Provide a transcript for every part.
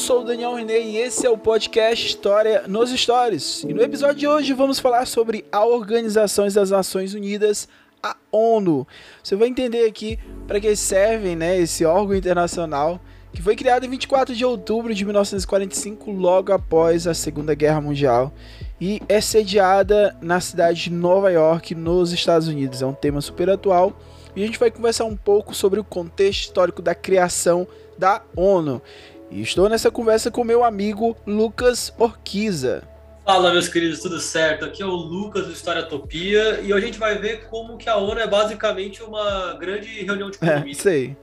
Sou o Daniel René e esse é o podcast História nos Stories. E no episódio de hoje vamos falar sobre a Organização das Nações Unidas, a ONU. Você vai entender aqui para que servem, né, esse órgão internacional que foi criado em 24 de outubro de 1945, logo após a Segunda Guerra Mundial, e é sediada na cidade de Nova York, nos Estados Unidos. É um tema super atual e a gente vai conversar um pouco sobre o contexto histórico da criação da ONU. E estou nessa conversa com meu amigo Lucas Orquiza. Fala, meus queridos, tudo certo? Aqui é o Lucas do História Topia e hoje a gente vai ver como que a ONU é basicamente uma grande reunião de É, condomínio. isso aí.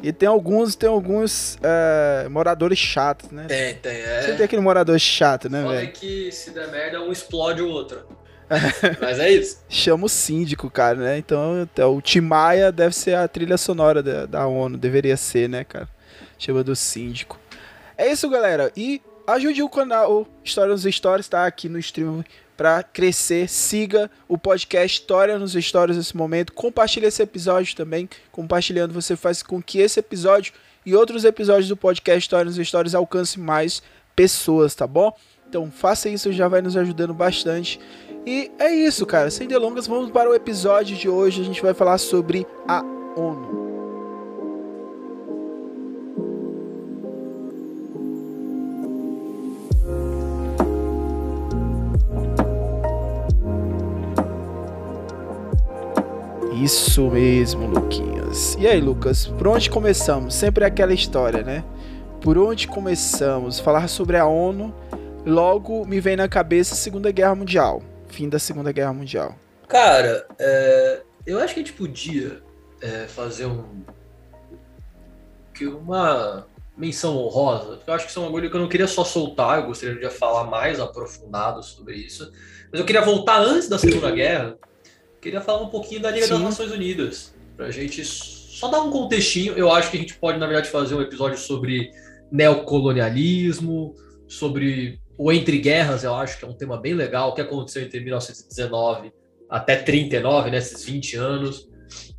E tem alguns, tem alguns é, moradores chatos, né? Tem, tem, é. Você tem aquele morador chato, né, é velho? que se der merda, um explode o outro. Mas é isso. Chama o síndico, cara, né? Então, até o Timaya deve ser a trilha sonora da, da ONU, deveria ser, né, cara? Chama do síndico. É isso, galera. E ajude o canal História nos Stories, tá? Aqui no stream pra crescer. Siga o podcast História nos Stories nesse momento. Compartilhe esse episódio também. Compartilhando, você faz com que esse episódio e outros episódios do podcast História nos Stories alcance mais pessoas, tá bom? Então faça isso, já vai nos ajudando bastante. E é isso, cara. Sem delongas, vamos para o episódio de hoje. A gente vai falar sobre a ONU. Isso mesmo, Luquinhas. E aí, Lucas, por onde começamos? Sempre é aquela história, né? Por onde começamos? Falar sobre a ONU, logo me vem na cabeça a Segunda Guerra Mundial. Fim da Segunda Guerra Mundial. Cara, é, eu acho que a gente podia é, fazer um. que uma menção honrosa, porque eu acho que isso é um bagulho que eu não queria só soltar, eu gostaria de falar mais aprofundado sobre isso. Mas eu queria voltar antes da Segunda Guerra, queria falar um pouquinho da Liga das Sim. Nações Unidas, pra gente só dar um contextinho. Eu acho que a gente pode, na verdade, fazer um episódio sobre neocolonialismo, sobre o entre guerras, eu acho que é um tema bem legal, o que aconteceu entre 1919 até 39, né, esses 20 anos.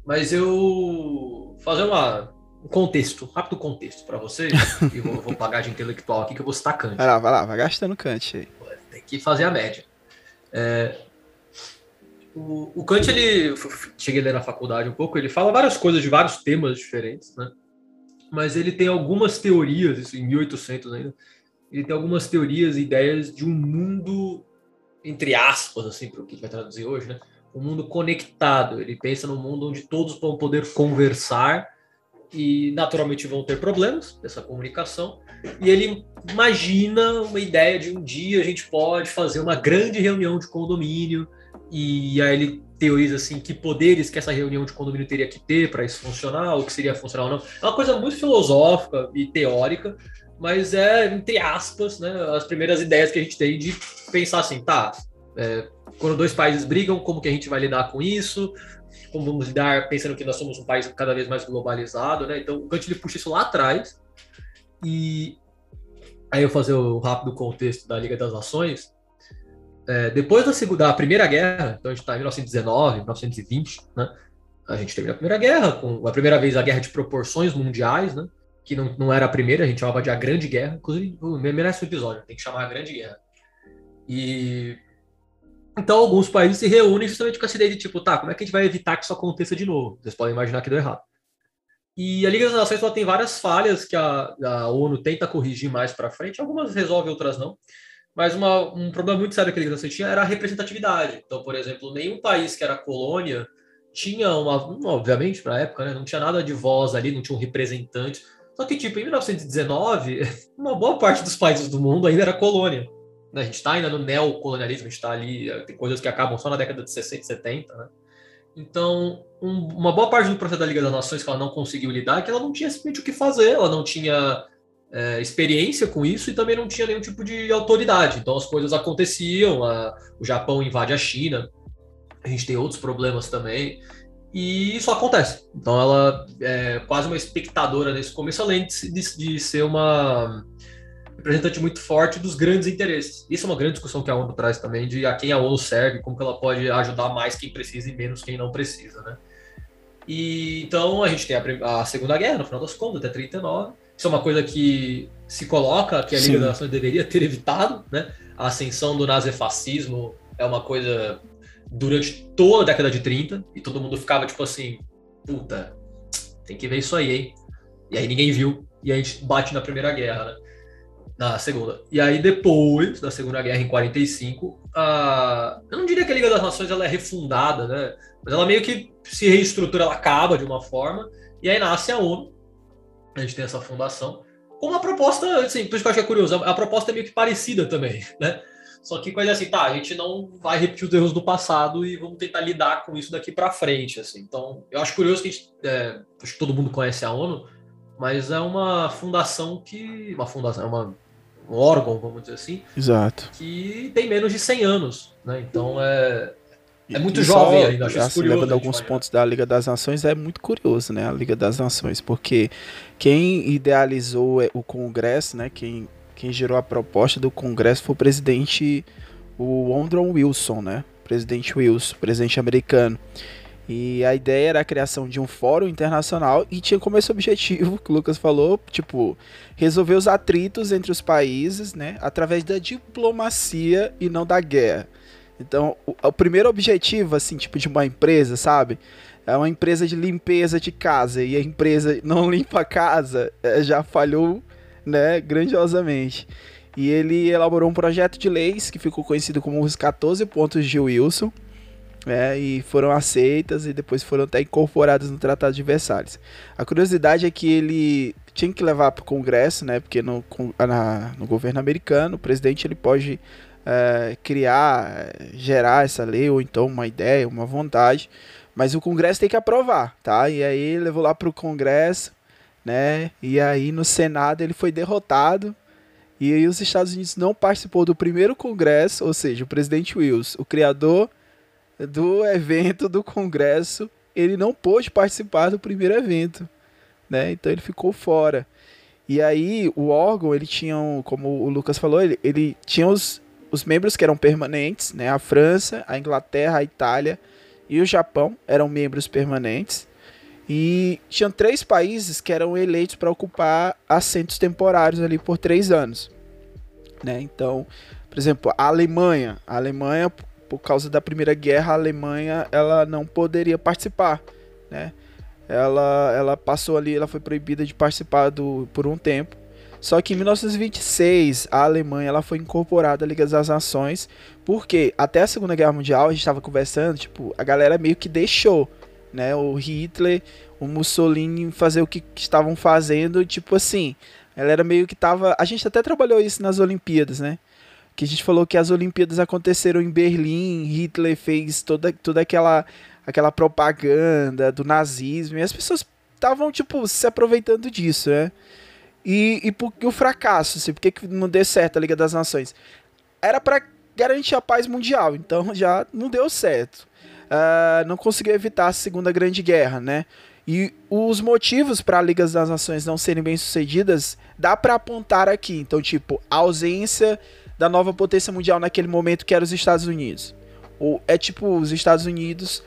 Mas eu fazer uma, um contexto, rápido contexto para vocês, e vou, vou pagar de intelectual aqui que eu vou citar Kant. Vai lá, vai lá, vai gastando Kant aí. Tem que fazer a média. É, o, o Kant, ele. Cheguei a ler na faculdade um pouco, ele fala várias coisas de vários temas diferentes, né? Mas ele tem algumas teorias, isso em 1800 ainda, ele tem algumas teorias e ideias de um mundo, entre aspas, assim, para o que a gente vai traduzir hoje, né? Um mundo conectado. Ele pensa num mundo onde todos vão poder conversar e naturalmente vão ter problemas dessa comunicação. E ele imagina uma ideia de um dia a gente pode fazer uma grande reunião de condomínio e aí ele teoriza assim que poderes que essa reunião de condomínio teria que ter para isso funcionar, o que seria funcionar ou não. É uma coisa muito filosófica e teórica, mas é entre aspas, né, as primeiras ideias que a gente tem de pensar assim, tá, é, quando dois países brigam, como que a gente vai lidar com isso? Como vamos lidar pensando que nós somos um país cada vez mais globalizado, né? Então o Kant ele puxa isso lá atrás e aí eu fazer o rápido contexto da Liga das Nações. É, depois da, segunda, da Primeira Guerra, então a gente está em 1919, 1920, né? A gente termina a Primeira Guerra, com a primeira vez a guerra de proporções mundiais, né? Que não, não era a primeira, a gente chamava de a Grande Guerra. Inclusive, merece um episódio, tem que chamar a Grande Guerra. E então alguns países se reúnem justamente com essa ideia de tipo, tá, como é que a gente vai evitar que isso aconteça de novo? Vocês podem imaginar que deu errado. E a Liga das Nações ela tem várias falhas que a, a ONU tenta corrigir mais para frente, algumas resolve, outras não. Mas uma, um problema muito sério que a Liga das Nações tinha era a representatividade. Então, por exemplo, nenhum país que era colônia tinha uma, obviamente, para a época, né, não tinha nada de voz ali, não tinha um representante. Só que, tipo, em 1919, uma boa parte dos países do mundo ainda era colônia. né? A gente está ainda no neocolonialismo, a gente está ali, tem coisas que acabam só na década de 60 e 70, né? Então, um, uma boa parte do processo da Liga das Nações que ela não conseguiu lidar é que ela não tinha simplesmente o que fazer, ela não tinha é, experiência com isso e também não tinha nenhum tipo de autoridade. Então as coisas aconteciam, a, o Japão invade a China, a gente tem outros problemas também, e isso acontece. Então ela é quase uma espectadora nesse começo, além de, de, de ser uma representante muito forte dos grandes interesses. Isso é uma grande discussão que a ONU traz também, de a quem a ONU serve, como que ela pode ajudar mais quem precisa e menos quem não precisa, né? E, então a gente tem a, a Segunda Guerra, no final das contas, até 39, isso é uma coisa que se coloca que a Liga Sim. das Nações deveria ter evitado, né? A ascensão do nazifascismo é uma coisa durante toda a década de 30 e todo mundo ficava tipo assim, puta, tem que ver isso aí, hein? E aí ninguém viu e a gente bate na Primeira Guerra, né? Na Segunda. E aí depois da Segunda Guerra em 45, a eu não diria que a Liga das Nações ela é refundada, né? Mas ela meio que se reestrutura, ela acaba de uma forma e aí nasce a ONU a gente tem essa fundação, com uma proposta, assim, por isso que eu acho que é curioso, a proposta é meio que parecida também, né? Só que coisa assim, tá, a gente não vai repetir os erros do passado e vamos tentar lidar com isso daqui para frente, assim. Então, eu acho curioso que a gente, é, acho que todo mundo conhece a ONU, mas é uma fundação que, uma fundação, é uma, um órgão, vamos dizer assim, Exato. que tem menos de 100 anos, né? Então, é, é muito e jovem só, ainda, acho assim, curioso. Lembra de alguns pontos da Liga das Nações, é muito curioso, né? A Liga das Nações, porque quem idealizou o Congresso, né? Quem, quem gerou a proposta do Congresso foi o presidente, o Woodrow Wilson, né? Presidente Wilson, presidente americano. E a ideia era a criação de um fórum internacional e tinha como esse objetivo, que o Lucas falou, tipo, resolver os atritos entre os países, né, através da diplomacia e não da guerra. Então, o, o, primeiro objetivo, assim, tipo de uma empresa, sabe? É uma empresa de limpeza de casa e a empresa não limpa a casa, é, já falhou, né, grandiosamente. E ele elaborou um projeto de leis que ficou conhecido como os 14 pontos de Wilson, né, e foram aceitas e depois foram até incorporadas no Tratado de Versalhes. A curiosidade é que ele tinha que levar para o Congresso, né, porque no, na, no governo americano o presidente ele pode é, criar, gerar essa lei, ou então uma ideia, uma vontade, mas o Congresso tem que aprovar, tá? E aí levou lá para o Congresso, né? E aí no Senado ele foi derrotado, e aí os Estados Unidos não participou do primeiro Congresso, ou seja, o presidente Wilson, o criador do evento do Congresso, ele não pôde participar do primeiro evento, né? Então ele ficou fora. E aí o órgão, ele tinha, como o Lucas falou, ele, ele tinha os os membros que eram permanentes, né, a França, a Inglaterra, a Itália e o Japão eram membros permanentes. E tinham três países que eram eleitos para ocupar assentos temporários ali por três anos. Né? Então, por exemplo, a Alemanha. A Alemanha, por causa da Primeira Guerra, a Alemanha ela não poderia participar. Né? Ela, ela passou ali, ela foi proibida de participar do, por um tempo. Só que em 1926 a Alemanha ela foi incorporada à Liga das Nações, porque até a Segunda Guerra Mundial a gente estava conversando, tipo, a galera meio que deixou, né, o Hitler, o Mussolini fazer o que, estavam fazendo, tipo assim, ela era meio que tava, a gente até trabalhou isso nas Olimpíadas, né? Que a gente falou que as Olimpíadas aconteceram em Berlim, Hitler fez toda, toda aquela aquela propaganda do nazismo, e as pessoas estavam tipo se aproveitando disso, né? E, e por que o fracasso? Assim, por que, que não deu certo a Liga das Nações? Era para garantir a paz mundial, então já não deu certo. Uh, não conseguiu evitar a Segunda Grande Guerra, né? E os motivos para a Liga das Nações não serem bem sucedidas dá para apontar aqui. Então, tipo, a ausência da nova potência mundial naquele momento que era os Estados Unidos. Ou é tipo os Estados Unidos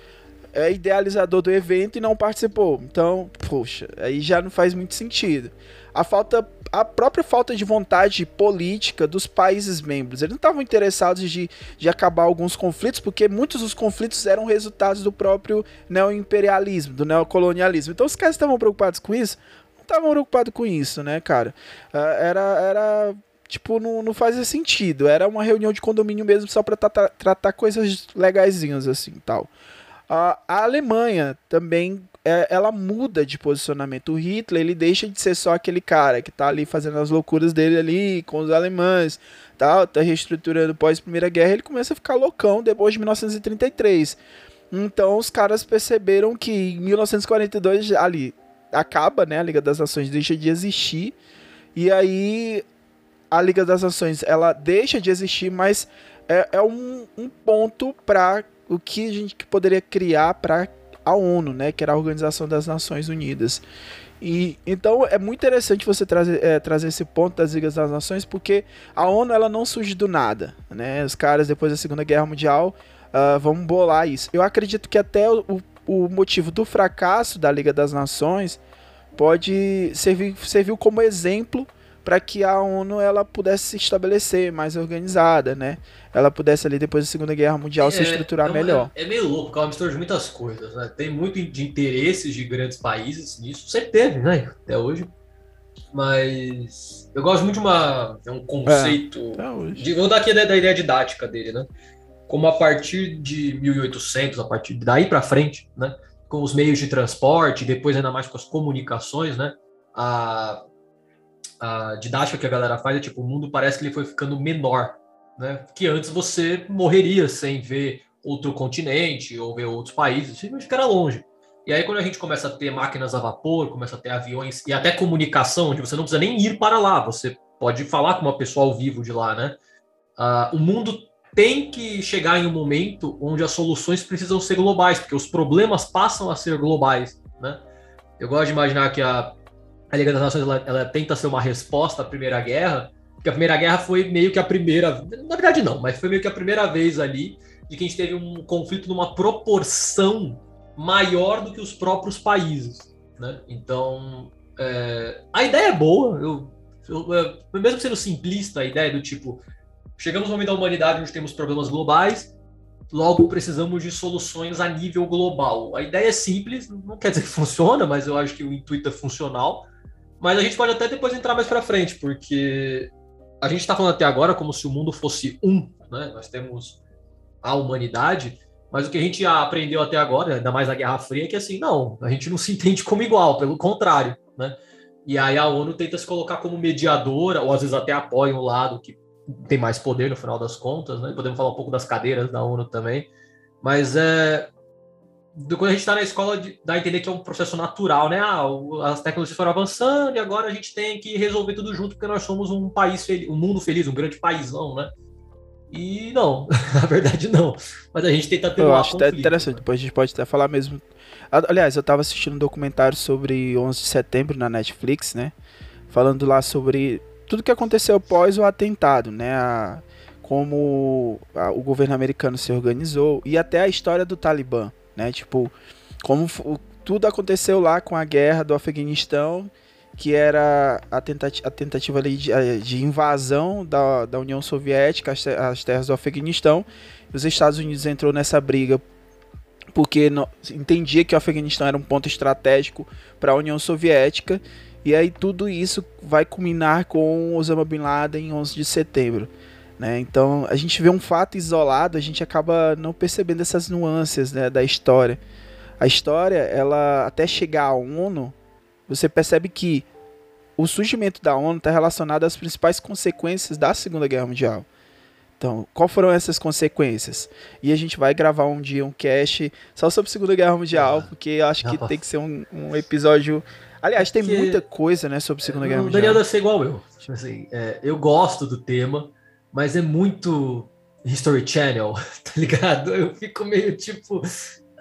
é idealizador do evento e não participou. Então, poxa, aí já não faz muito sentido. A falta a própria falta de vontade política dos países membros. Eles não estavam interessados de, de acabar alguns conflitos, porque muitos dos conflitos eram resultados do próprio neoimperialismo, do neocolonialismo. Então os caras estavam preocupados com isso? Não estavam preocupados com isso, né, cara? Ah, era, era tipo, não, não fazia sentido. Era uma reunião de condomínio mesmo só tratar, tratar coisas legaisinhas assim tal. A, Alemanha também é, ela muda de posicionamento. O Hitler ele deixa de ser só aquele cara que tá ali fazendo as loucuras dele ali com os alemães, tal, tá reestruturando pós Primeira Guerra. Ele começa a ficar loucão depois de 1933. Então os caras perceberam que em 1942 ali acaba, né, a Liga das Nações deixa de existir e aí a Liga das Nações ela deixa de existir, mas é, é um, um ponto para o que a gente poderia criar para a ONU, né, que era a Organização das Nações Unidas. E então é muito interessante você trazer, é, trazer esse ponto das Ligas das Nações, porque a ONU ela não surge do nada, né? Os caras depois da Segunda Guerra Mundial uh, vão bolar isso. Eu acredito que até o, o motivo do fracasso da Liga das Nações pode servir serviu como exemplo para que a ONU ela pudesse se estabelecer mais organizada, né? Ela pudesse ali depois da Segunda Guerra Mundial é, se estruturar é melhor. É, é, meio louco, porque é uma mistura de muitas coisas, né? Tem muito de interesses de grandes países nisso, sempre teve, né? Até hoje. Mas eu gosto muito de uma é um conceito. É, de, vou dar aqui da, da ideia didática dele, né? Como a partir de 1800, a partir daí para frente, né? Com os meios de transporte, depois ainda mais com as comunicações, né? A, a didática que a galera faz é tipo, o mundo parece que ele foi ficando menor, né? Que antes você morreria sem ver outro continente ou ver outros países, simplesmente ficar longe. E aí, quando a gente começa a ter máquinas a vapor, começa a ter aviões e até comunicação, onde você não precisa nem ir para lá, você pode falar com uma pessoa ao vivo de lá, né? Uh, o mundo tem que chegar em um momento onde as soluções precisam ser globais, porque os problemas passam a ser globais, né? Eu gosto de imaginar que a a Liga das Nações ela, ela, tenta ser uma resposta à Primeira Guerra, porque a Primeira Guerra foi meio que a primeira, na verdade não, mas foi meio que a primeira vez ali de que a gente teve um conflito numa proporção maior do que os próprios países, né? Então, é, a ideia é boa, eu, eu, mesmo sendo simplista, a ideia do tipo, chegamos no momento da humanidade onde temos problemas globais, logo precisamos de soluções a nível global. A ideia é simples, não quer dizer que funciona, mas eu acho que o intuito é funcional. Mas a gente pode até depois entrar mais para frente, porque a gente está falando até agora como se o mundo fosse um, né? Nós temos a humanidade, mas o que a gente aprendeu até agora, ainda mais na Guerra Fria, é que assim, não, a gente não se entende como igual, pelo contrário, né? E aí a ONU tenta se colocar como mediadora, ou às vezes até apoia um lado que tem mais poder no final das contas, né? Podemos falar um pouco das cadeiras da ONU também, mas é, quando a gente está na escola, dá a entender que é um processo natural, né? Ah, as tecnologias foram avançando e agora a gente tem que resolver tudo junto porque nós somos um país feliz, um mundo feliz, um grande paísão, né? E não, na verdade não. Mas a gente tenta ter Eu acho até interessante, depois a gente pode até falar mesmo. Aliás, eu estava assistindo um documentário sobre 11 de setembro na Netflix, né? Falando lá sobre tudo que aconteceu após o atentado, né? A, como a, o governo americano se organizou e até a história do Talibã né? Tipo, como tudo aconteceu lá com a guerra do Afeganistão, que era a, tentati a tentativa ali de, eh, de, invasão da, da União Soviética às, às terras do Afeganistão. Os Estados Unidos entrou nessa briga porque não, entendia que o Afeganistão era um ponto estratégico para a União Soviética. E aí tudo isso vai culminar com Osama Bin Laden em 11 de setembro. Né? Então a gente vê um fato isolado, a gente acaba não percebendo essas nuances né, da história. A história, ela até chegar à ONU, você percebe que o surgimento da ONU está relacionado às principais consequências da Segunda Guerra Mundial. Então, qual foram essas consequências? E a gente vai gravar um dia um cast só sobre a Segunda Guerra Mundial, ah, porque eu acho que tem que ser um, um episódio. Aliás, tem muita coisa, né, sobre a Segunda Guerra Mundial. O Daniel deve ser igual eu. Tipo assim, é, eu gosto do tema, mas é muito History Channel, tá ligado? Eu fico meio tipo.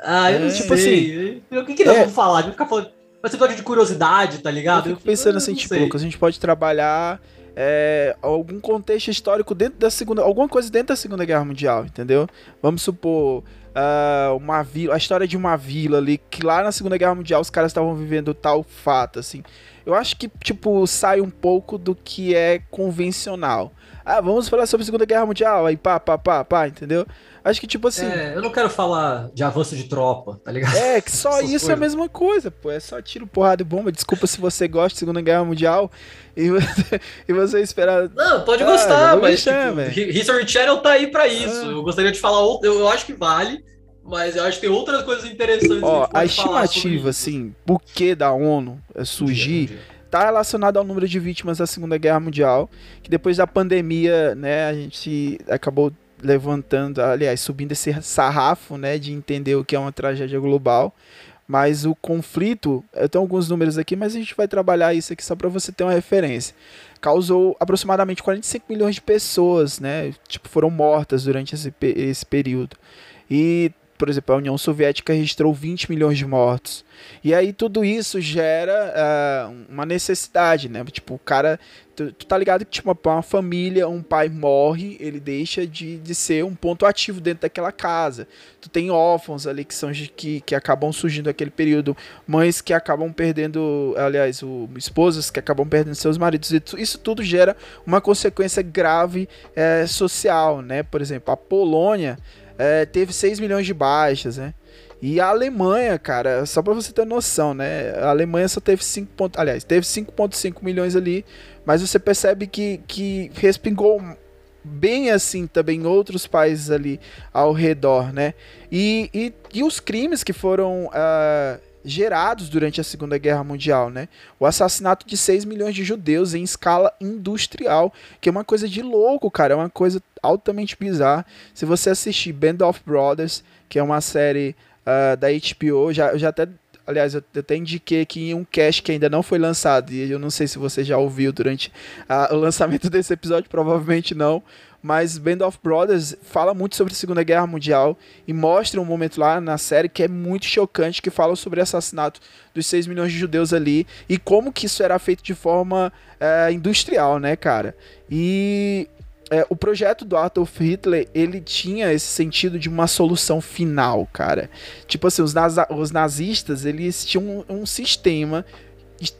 Ah, eu não é, tipo sei. Assim, o que, que nós é, vamos falar? Vai ficar falando. Vai ser de curiosidade, tá ligado? Eu fico pensando assim, tipo, que a gente pode trabalhar é, algum contexto histórico dentro da segunda. Alguma coisa dentro da Segunda Guerra Mundial, entendeu? Vamos supor. Uh, uma vila, a história de uma vila ali, que lá na Segunda Guerra Mundial os caras estavam vivendo tal fato, assim. Eu acho que, tipo, sai um pouco do que é convencional. Ah, vamos falar sobre a Segunda Guerra Mundial, aí pá, pá, pá, pá, entendeu? Acho que, tipo assim. É, eu não quero falar de avanço de tropa, tá ligado? É, que só isso coisas. é a mesma coisa, pô. É só tiro, porrada e bomba. Desculpa se você gosta de Segunda Guerra Mundial e você, e você esperar. Não, pode ah, gostar, mas. Gostar, tipo, History Channel tá aí pra isso. Ah. Eu gostaria de falar outro. Eu, acho que vale. Mas eu acho que tem outras coisas interessantes. Ó, a, a estimativa, assim, por que da ONU surgir está relacionado ao número de vítimas da Segunda Guerra Mundial, que depois da pandemia, né, a gente acabou levantando, aliás, subindo esse sarrafo, né, de entender o que é uma tragédia global. Mas o conflito, eu tenho alguns números aqui, mas a gente vai trabalhar isso aqui só para você ter uma referência. Causou aproximadamente 45 milhões de pessoas, né? Tipo, foram mortas durante esse, esse período. E por exemplo, a União Soviética registrou 20 milhões de mortos. E aí tudo isso gera uh, uma necessidade, né? Tipo, o cara. Tu, tu, tá ligado que, tipo, uma família, um pai morre, ele deixa de, de ser um ponto ativo dentro daquela casa. Tu tem órfãos ali que são que, que acabam surgindo naquele período, mães que acabam perdendo, aliás, o, esposas que acabam perdendo seus maridos. Isso tudo gera uma consequência grave é, social, né? Por exemplo, a Polônia é, teve 6 milhões de baixas, né? E a Alemanha, cara, só para você ter noção, né? A Alemanha só teve 5. Ponto, aliás, teve 5,5 milhões ali, mas você percebe que, que respingou bem assim também em outros países ali ao redor, né? E, e, e os crimes que foram uh, gerados durante a Segunda Guerra Mundial, né? O assassinato de 6 milhões de judeus em escala industrial, que é uma coisa de louco, cara, é uma coisa altamente bizarra. Se você assistir Band of Brothers, que é uma série uh, da HBO, já, já até aliás, eu até indiquei aqui em um cast que ainda não foi lançado, e eu não sei se você já ouviu durante uh, o lançamento desse episódio, provavelmente não, mas Band of Brothers fala muito sobre a Segunda Guerra Mundial e mostra um momento lá na série que é muito chocante, que fala sobre o assassinato dos 6 milhões de judeus ali e como que isso era feito de forma é, industrial, né, cara? E é, o projeto do Adolf Hitler, ele tinha esse sentido de uma solução final, cara. Tipo assim, os, os nazistas, eles tinham um, um sistema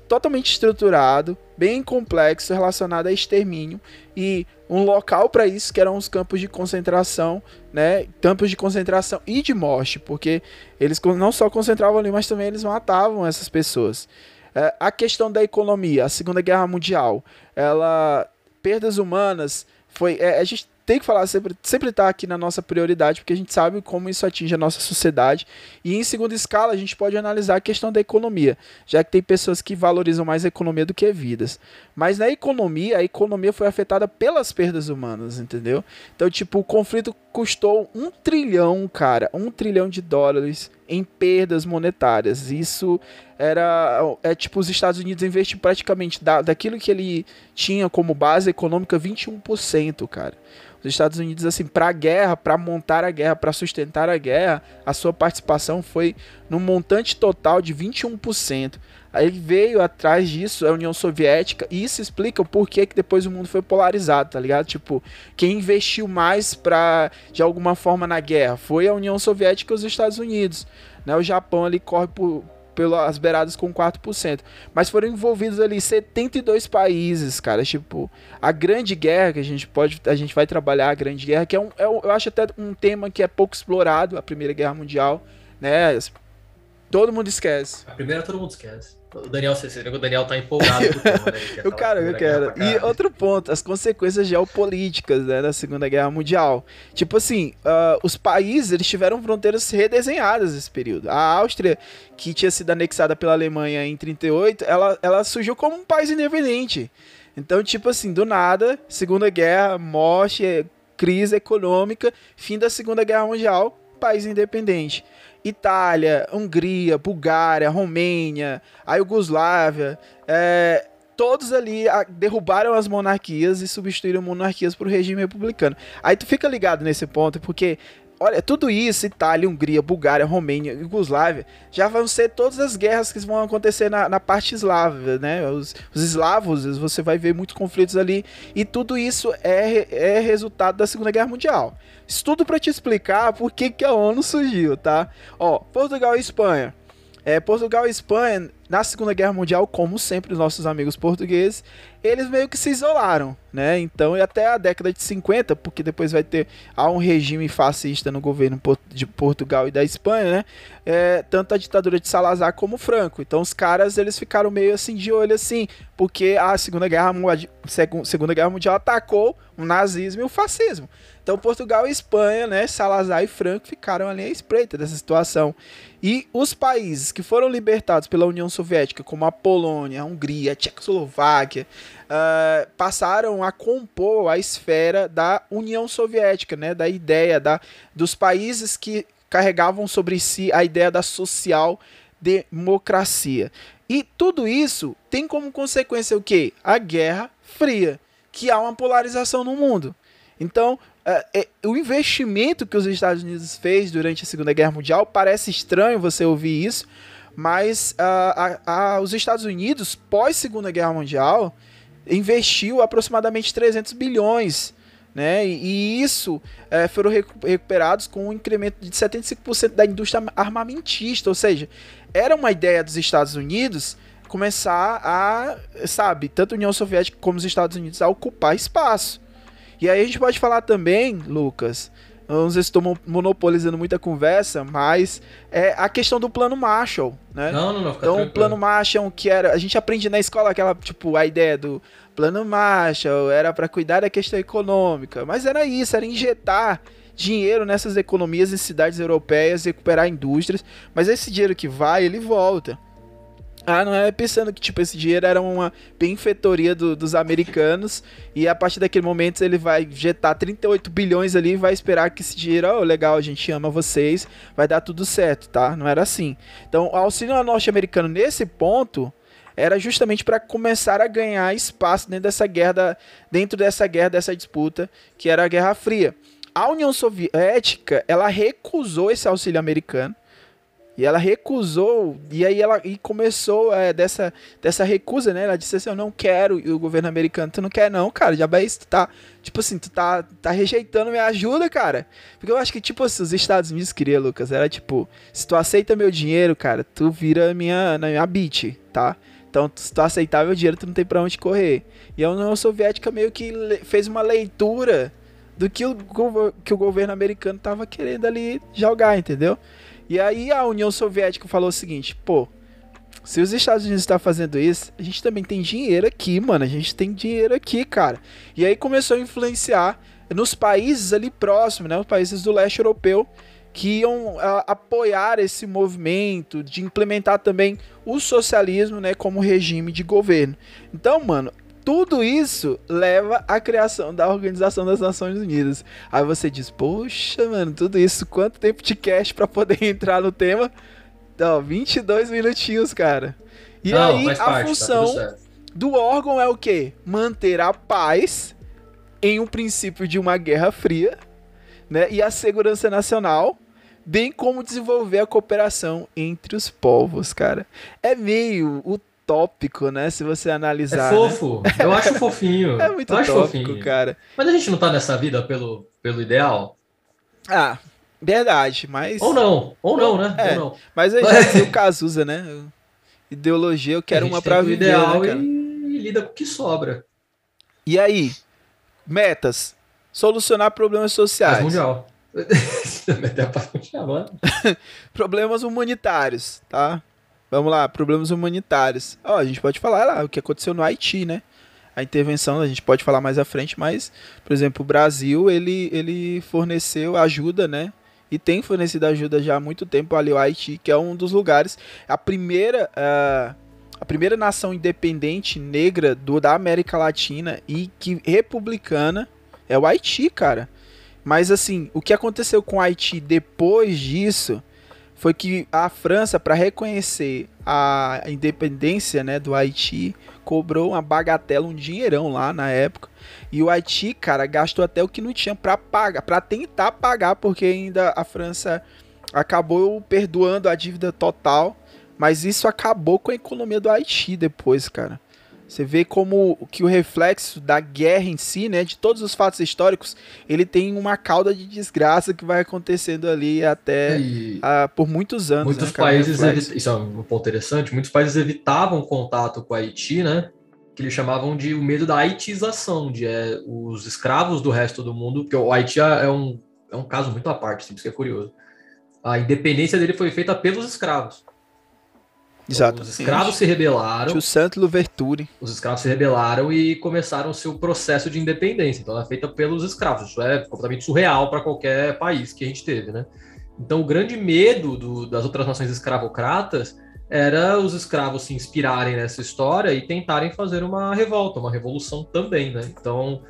totalmente estruturado, bem complexo, relacionado a extermínio e um local para isso que eram os campos de concentração, né? Campos de concentração e de morte, porque eles não só concentravam ali, mas também eles matavam essas pessoas. É, a questão da economia, a Segunda Guerra Mundial, ela perdas humanas foi é, a gente tem que falar sempre, sempre tá aqui na nossa prioridade, porque a gente sabe como isso atinge a nossa sociedade. E em segunda escala, a gente pode analisar a questão da economia, já que tem pessoas que valorizam mais a economia do que vidas. Mas na economia, a economia foi afetada pelas perdas humanas, entendeu? Então, tipo, o conflito custou um trilhão, cara, um trilhão de dólares em perdas monetárias. Isso era é tipo os Estados Unidos investem praticamente da, daquilo que ele tinha como base econômica 21%, cara. Os Estados Unidos, assim, para a guerra, para montar a guerra, para sustentar a guerra, a sua participação foi no montante total de 21%. Aí veio atrás disso a União Soviética, e isso explica o porquê que depois o mundo foi polarizado, tá ligado? Tipo, quem investiu mais para de alguma forma na guerra foi a União Soviética e os Estados Unidos. Né? O Japão ali corre por, pelas beiradas com 4%. Mas foram envolvidos ali 72 países, cara. Tipo, a Grande Guerra, que a gente pode. A gente vai trabalhar a Grande Guerra, que é um. É, eu acho até um tema que é pouco explorado, a Primeira Guerra Mundial. Né? Todo mundo esquece. A primeira todo mundo esquece. O Daniel, você o Daniel tá empolgado o né? Eu quero, eu quero. E outro ponto, as consequências geopolíticas né, da Segunda Guerra Mundial. Tipo assim, uh, os países eles tiveram fronteiras redesenhadas nesse período. A Áustria, que tinha sido anexada pela Alemanha em 38, ela, ela surgiu como um país independente. Então, tipo assim, do nada, Segunda Guerra, morte, crise econômica, fim da Segunda Guerra Mundial, país independente. Itália, Hungria, Bulgária, Romênia, a Iugoslávia, é, todos ali derrubaram as monarquias e substituíram monarquias por regime republicano. Aí tu fica ligado nesse ponto, porque olha, tudo isso, Itália, Hungria, Bulgária, Romênia, Iugoslávia, já vão ser todas as guerras que vão acontecer na, na parte eslava, né? Os, os eslavos, você vai ver muitos conflitos ali, e tudo isso é, é resultado da Segunda Guerra Mundial. Isso tudo para te explicar por que, que a ONU surgiu, tá? Ó, Portugal e Espanha. É, Portugal e Espanha, na Segunda Guerra Mundial, como sempre, os nossos amigos portugueses, eles meio que se isolaram, né? Então, e até a década de 50, porque depois vai ter há um regime fascista no governo de Portugal e da Espanha, né? É, tanto a ditadura de Salazar como Franco. Então, os caras eles ficaram meio assim de olho assim, porque a Segunda Guerra, Segunda Guerra Mundial atacou o nazismo e o fascismo. Então, Portugal e Espanha, né? Salazar e Franco ficaram ali à espreita dessa situação. E os países que foram libertados pela União Soviética como a Polônia, a Hungria, a Tchecoslováquia, uh, passaram a compor a esfera da União Soviética, né, da ideia da, dos países que carregavam sobre si a ideia da social democracia. E tudo isso tem como consequência o quê? A Guerra Fria, que há uma polarização no mundo. Então, o investimento que os Estados Unidos fez durante a Segunda Guerra Mundial parece estranho você ouvir isso, mas uh, os Estados Unidos, pós Segunda Guerra Mundial, investiu aproximadamente 300 bilhões. Né? E, e isso é, foram recuperados com um incremento de 75% da indústria armamentista, ou seja, era uma ideia dos Estados Unidos começar a, sabe, tanto a União Soviética como os Estados Unidos a ocupar espaço. E aí a gente pode falar também, Lucas, não sei se estou monopolizando muita conversa, mas é a questão do plano Marshall, né? Não, não, não. Então, o plano Marshall, que era. A gente aprende na escola aquela, tipo, a ideia do plano Marshall era para cuidar da questão econômica, mas era isso, era injetar dinheiro nessas economias em cidades europeias, recuperar indústrias, mas esse dinheiro que vai, ele volta. Ah, não é pensando que tipo esse dinheiro era uma benfeitoria do, dos americanos e a partir daquele momento ele vai injetar 38 bilhões ali e vai esperar que esse dinheiro, oh, legal, a gente ama vocês, vai dar tudo certo, tá? Não era assim. Então, o auxílio norte-americano nesse ponto era justamente para começar a ganhar espaço dentro dessa guerra, da, dentro dessa guerra, dessa disputa que era a Guerra Fria. A União Soviética, ela recusou esse auxílio americano. E ela recusou, e aí ela e começou é, dessa, dessa recusa, né? Ela disse assim: Eu não quero. E o governo americano, tu não quer, não, cara. Já bem, tu tá, tipo assim, tu tá, tá rejeitando minha ajuda, cara. Porque eu acho que, tipo assim, os Estados Unidos queriam, Lucas, era tipo: Se tu aceita meu dinheiro, cara, tu vira minha, na minha beat, tá? Então, se tu aceitar meu dinheiro, tu não tem pra onde correr. E a União Soviética meio que fez uma leitura do que o, que o governo americano tava querendo ali jogar, entendeu? E aí a União Soviética falou o seguinte, pô, se os Estados Unidos estão tá fazendo isso, a gente também tem dinheiro aqui, mano. A gente tem dinheiro aqui, cara. E aí começou a influenciar nos países ali próximos, né? Os países do leste europeu que iam a, apoiar esse movimento de implementar também o socialismo, né, como regime de governo. Então, mano, tudo isso leva à criação da Organização das Nações Unidas. Aí você diz, poxa, mano, tudo isso, quanto tempo de cast para poder entrar no tema? Então, 22 minutinhos, cara. E Não, aí a parte, tá função tá do órgão é o quê? Manter a paz em um princípio de uma guerra fria, né? E a segurança nacional, bem como desenvolver a cooperação entre os povos, cara. É meio tópico, né? Se você analisar. É fofo. Né? Eu acho fofinho. é muito eu tópico, fofinho. cara. Mas a gente não tá nessa vida pelo, pelo ideal? Ah, verdade, mas. Ou não, ou não, né? É, ou não. Mas a gente tem o Cazuza, né? Ideologia, eu quero uma pra viver. Ideal né, e... e lida com o que sobra. E aí? Metas. Solucionar problemas sociais. Paz mundial. problemas humanitários, tá? Vamos lá, problemas humanitários. Ó, a gente pode falar lá o que aconteceu no Haiti, né? A intervenção, a gente pode falar mais à frente, mas, por exemplo, o Brasil, ele, ele forneceu ajuda, né? E tem fornecido ajuda já há muito tempo ali ao Haiti, que é um dos lugares, a primeira, uh, a primeira nação independente negra do, da América Latina e que republicana é o Haiti, cara. Mas assim, o que aconteceu com o Haiti depois disso foi que a França, para reconhecer a independência né, do Haiti, cobrou uma bagatela, um dinheirão lá na época. E o Haiti, cara, gastou até o que não tinha para pagar, para tentar pagar, porque ainda a França acabou perdoando a dívida total. Mas isso acabou com a economia do Haiti depois, cara. Você vê como que o reflexo da guerra em si, né, de todos os fatos históricos, ele tem uma cauda de desgraça que vai acontecendo ali até e... uh, por muitos anos. Muitos né, países, isso é um ponto interessante, muitos países evitavam contato com o Haiti, né, que eles chamavam de o medo da haitização, de é, os escravos do resto do mundo, porque o Haiti é um, é um caso muito à parte, assim, isso que é curioso. A independência dele foi feita pelos escravos. Exato. Os escravos se rebelaram. O Santo Louverture. Os escravos se rebelaram e começaram o seu processo de independência. Então, é feita pelos escravos. Isso é completamente surreal para qualquer país que a gente teve, né? Então, o grande medo do, das outras nações escravocratas era os escravos se inspirarem nessa história e tentarem fazer uma revolta, uma revolução também, né? Então,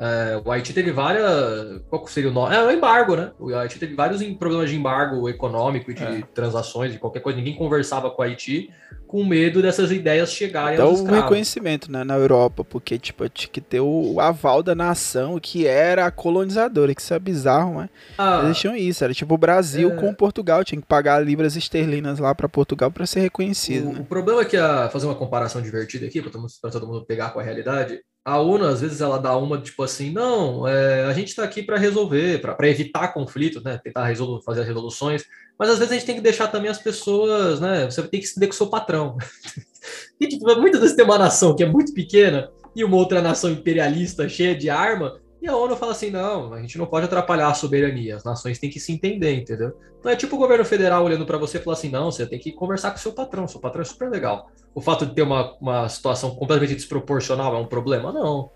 é, o Haiti teve várias. Qual seria o nome? É o embargo, né? O Haiti teve vários problemas de embargo econômico e de é. transações, de qualquer coisa. Ninguém conversava com o Haiti com medo dessas ideias chegarem Até aos o reconhecimento né, na Europa, porque tipo, tinha que ter o, o, aval da nação que era a colonizadora, que isso é bizarro, né? Ah, Eles tinham isso, era tipo o Brasil é... com Portugal, tinha que pagar libras esterlinas lá para Portugal para ser reconhecido. O, né? o, problema é que, a, fazer uma comparação divertida aqui, para todo mundo pegar com a realidade, a ONU, às vezes, ela dá uma tipo assim: não, é, a gente está aqui para resolver, para evitar conflitos, né? Tentar resolver, fazer as resoluções, mas às vezes a gente tem que deixar também as pessoas, né? Você tem que se com o seu patrão. e tipo, muitas vezes tem uma nação que é muito pequena e uma outra nação imperialista cheia de arma, e a ONU fala assim: não, a gente não pode atrapalhar a soberania, as nações têm que se entender, entendeu? Então é tipo o governo federal olhando para você e falando assim: não, você tem que conversar com o seu patrão, seu patrão é super legal. O fato de ter uma, uma situação completamente desproporcional é um problema? Não.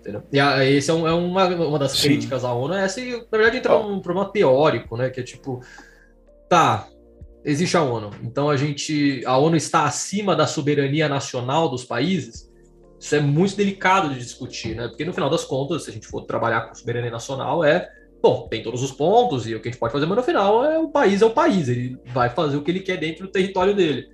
Entendeu? E a, esse é, um, é uma, uma das Sim. críticas à ONU, é essa, e na verdade entra oh. um problema teórico, né? Que é tipo, tá, existe a ONU, então a gente. A ONU está acima da soberania nacional dos países isso é muito delicado de discutir, né? Porque no final das contas, se a gente for trabalhar com soberania nacional, é bom, tem todos os pontos e o que a gente pode fazer, mas no final é o país é o país, ele vai fazer o que ele quer dentro do território dele.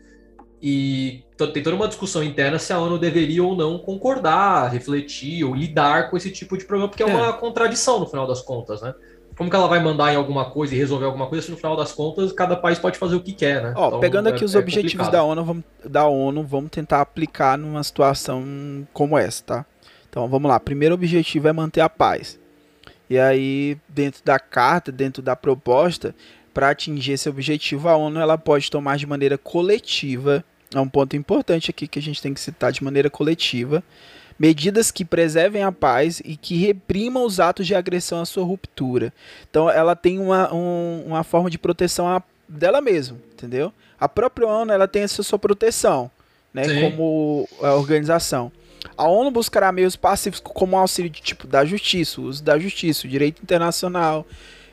E tem toda uma discussão interna se a ONU deveria ou não concordar, refletir ou lidar com esse tipo de problema, porque é, é uma contradição no final das contas, né? Como que ela vai mandar em alguma coisa e resolver alguma coisa se no final das contas cada país pode fazer o que quer, né? Ó, então, pegando aqui é, os é objetivos da ONU, vamos, da ONU, vamos tentar aplicar numa situação como essa, tá? Então vamos lá. Primeiro objetivo é manter a paz. E aí, dentro da carta, dentro da proposta, para atingir esse objetivo, a ONU ela pode tomar de maneira coletiva. É um ponto importante aqui que a gente tem que citar de maneira coletiva medidas que preservem a paz e que reprimam os atos de agressão à sua ruptura. Então ela tem uma, um, uma forma de proteção a, dela mesma, entendeu? A própria ONU ela tem essa sua proteção, né, Sim. como a organização. A ONU buscará meios pacíficos como auxílio de tipo da justiça, o uso da justiça, o direito internacional,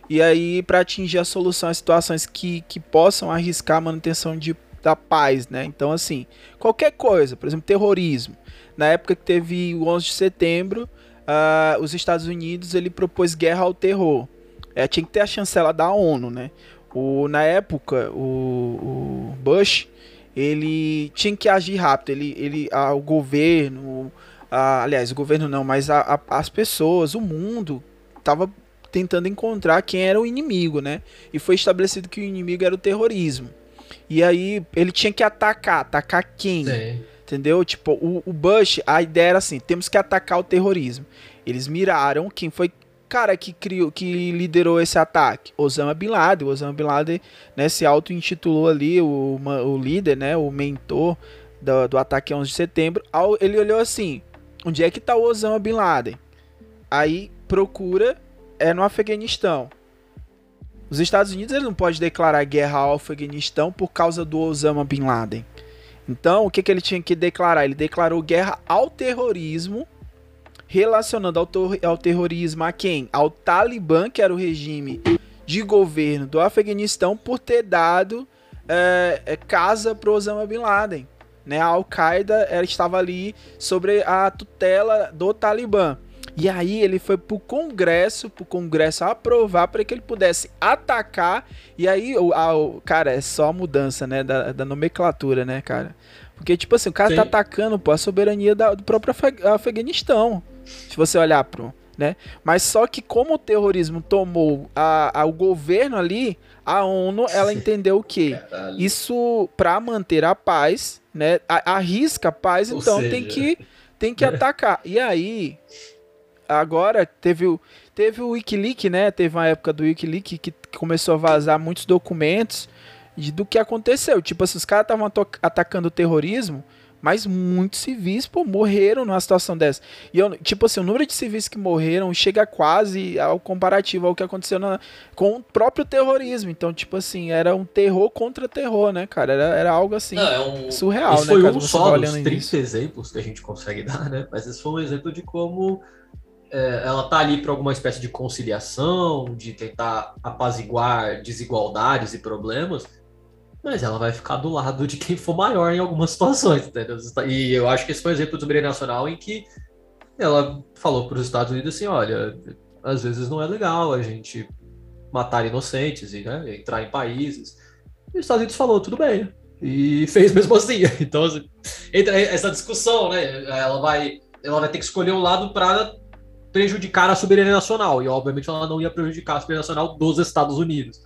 e aí para atingir a solução a situações que, que possam arriscar a manutenção de, da paz, né? Então assim, qualquer coisa, por exemplo, terrorismo, na época que teve o 11 de setembro, uh, os Estados Unidos ele propôs guerra ao terror. É, tinha que ter a chancela da ONU, né? O, na época, o, o Bush ele tinha que agir rápido. Ele, ele, a, o governo, a, aliás, o governo não, mas a, a, as pessoas, o mundo, tava tentando encontrar quem era o inimigo, né? E foi estabelecido que o inimigo era o terrorismo. E aí ele tinha que atacar, atacar quem? Sim. Entendeu? Tipo, o, o Bush, a ideia era assim: temos que atacar o terrorismo. Eles miraram quem foi cara que criou, que liderou esse ataque? Osama Bin Laden. Osama Bin Laden né, se auto-intitulou ali o, o líder, né, o mentor do, do ataque 11 de setembro. Ele olhou assim: onde é que tá o Osama Bin Laden? Aí procura, é no Afeganistão. Os Estados Unidos não pode declarar guerra ao Afeganistão por causa do Osama Bin Laden. Então, o que, que ele tinha que declarar? Ele declarou guerra ao terrorismo, relacionando ao, ao terrorismo a quem? Ao Talibã, que era o regime de governo do Afeganistão, por ter dado é, casa para Osama Bin Laden. Né? A Al-Qaeda estava ali sobre a tutela do Talibã. E aí ele foi pro Congresso, pro Congresso aprovar para que ele pudesse atacar. E aí, o, a, o, cara, é só a mudança, né, da, da nomenclatura, né, cara? Porque, tipo assim, o cara tá Sim. tá atacando pô, a soberania da, do próprio Afeganistão. Se você olhar pro. Né? Mas só que como o terrorismo tomou a, a, o governo ali, a ONU ela entendeu o que isso para manter a paz, né? arrisca a paz, Ou então seja... tem que tem que atacar. E aí agora teve o, teve o Wikileaks, né? Teve uma época do Wikileaks que começou a vazar muitos documentos de, do que aconteceu. Tipo assim, os caras estavam atacando o terrorismo, mas muitos civis, pô, morreram numa situação dessa. E eu, tipo assim, o número de civis que morreram chega quase ao comparativo ao que aconteceu na, com o próprio terrorismo. Então, tipo assim, era um terror contra terror, né, cara? Era, era algo assim, Não, é um... surreal, esse né? Foi um só dos 30 exemplos que a gente consegue dar, né? Mas esse foi um exemplo de como é, ela tá ali para alguma espécie de conciliação, de tentar apaziguar desigualdades e problemas, mas ela vai ficar do lado de quem for maior em algumas situações, entendeu? E eu acho que esse foi um exemplo do nacional em que ela falou para os Estados Unidos assim, olha, às vezes não é legal a gente matar inocentes e né, entrar em países. E os Estados Unidos falou, tudo bem, e fez mesmo assim. Então, assim, entra essa discussão, né? Ela vai, ela vai ter que escolher um lado para prejudicar a soberania nacional, e obviamente ela não ia prejudicar a soberania nacional dos Estados Unidos.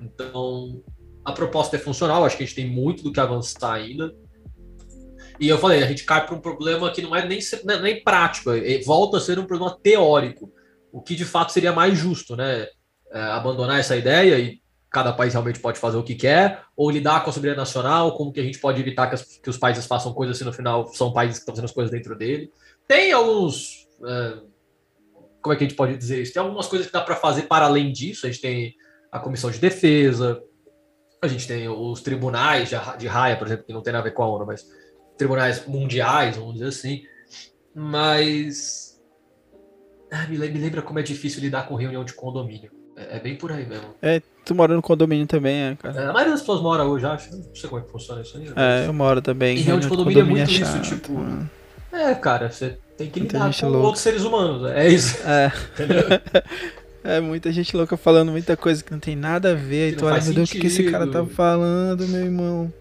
Então, a proposta é funcional, acho que a gente tem muito do que avançar ainda. E eu falei, a gente cai para um problema que não é nem, é nem prático, é, volta a ser um problema teórico, o que de fato seria mais justo, né? É, abandonar essa ideia e cada país realmente pode fazer o que quer, ou lidar com a soberania nacional, como que a gente pode evitar que, as, que os países façam coisas se no final são países que estão fazendo as coisas dentro dele. Tem alguns. É, como é que a gente pode dizer isso? Tem algumas coisas que dá para fazer para além disso. A gente tem a comissão de defesa, a gente tem os tribunais de, raia, por exemplo, que não tem nada a ver com a ONU, mas tribunais mundiais, vamos dizer assim. Mas. Ah, me, lembra como é difícil lidar com reunião de condomínio. É, é bem por aí mesmo. É, tu mora no condomínio também, é, cara. É, a maioria das pessoas mora hoje, acho. Não sei como é que funciona isso aí. É, eu moro também. E reunião de condomínio, condomínio é muito é chato, isso, tipo. Mano. É, cara, você tem que lidar com louca. outros seres humanos. É isso. É. É muita gente louca falando muita coisa que não tem nada a ver. Que e tu olha, meu Deus, o que esse cara tá falando, meu irmão?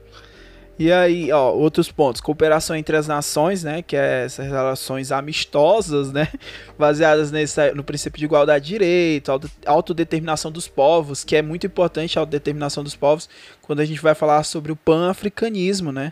E aí, ó, outros pontos. Cooperação entre as nações, né? Que é essas relações amistosas, né? Baseadas nesse, no princípio de igualdade de direito, autodeterminação dos povos, que é muito importante a autodeterminação dos povos quando a gente vai falar sobre o pan-africanismo, né?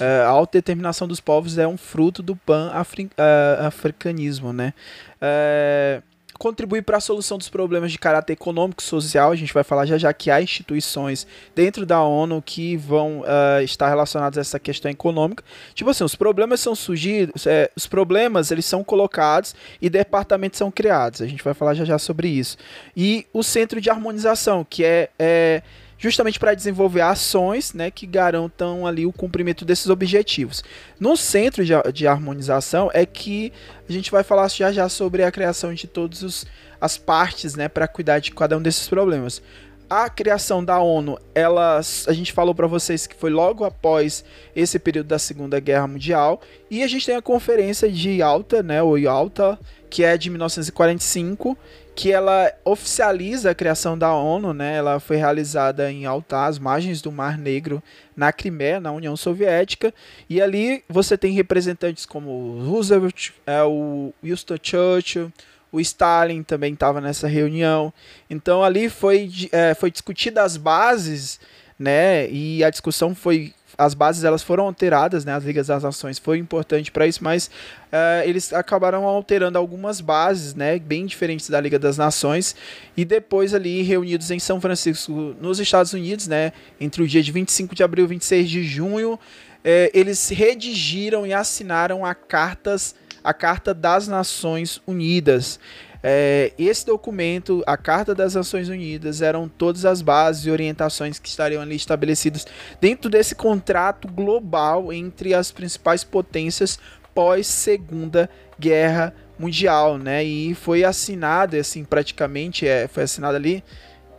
É, a autodeterminação dos povos é um fruto do pan-africanismo, -afri uh, né? É, contribuir para a solução dos problemas de caráter econômico e social. A gente vai falar já já que há instituições dentro da ONU que vão uh, estar relacionadas a essa questão econômica. Tipo assim, os problemas são surgidos, é, os problemas eles são colocados e departamentos são criados. A gente vai falar já já sobre isso. E o centro de harmonização, que é, é justamente para desenvolver ações né, que garantam ali o cumprimento desses objetivos. No centro de, de harmonização é que a gente vai falar já já sobre a criação de todas as partes né, para cuidar de cada um desses problemas a criação da ONU, ela, a gente falou para vocês que foi logo após esse período da Segunda Guerra Mundial, e a gente tem a Conferência de Alta, né, o Alta, que é de 1945, que ela oficializa a criação da ONU, né? Ela foi realizada em Alta, às margens do Mar Negro, na Crimeia, na União Soviética, e ali você tem representantes como Roosevelt, é, o Winston Churchill, o Stalin também estava nessa reunião. Então ali foi, é, foi discutida as bases, né? E a discussão foi as bases elas foram alteradas, né? As ligas das nações foi importante para isso, mas uh, eles acabaram alterando algumas bases, né? Bem diferentes da Liga das Nações e depois ali reunidos em São Francisco, nos Estados Unidos, né? Entre o dia de 25 de abril e 26 de junho, eh, eles redigiram e assinaram a cartas a Carta das Nações Unidas. É, esse documento, a Carta das Nações Unidas, eram todas as bases e orientações que estariam ali estabelecidas dentro desse contrato global entre as principais potências pós Segunda Guerra Mundial, né? E foi assinado, assim, praticamente é, foi assinado ali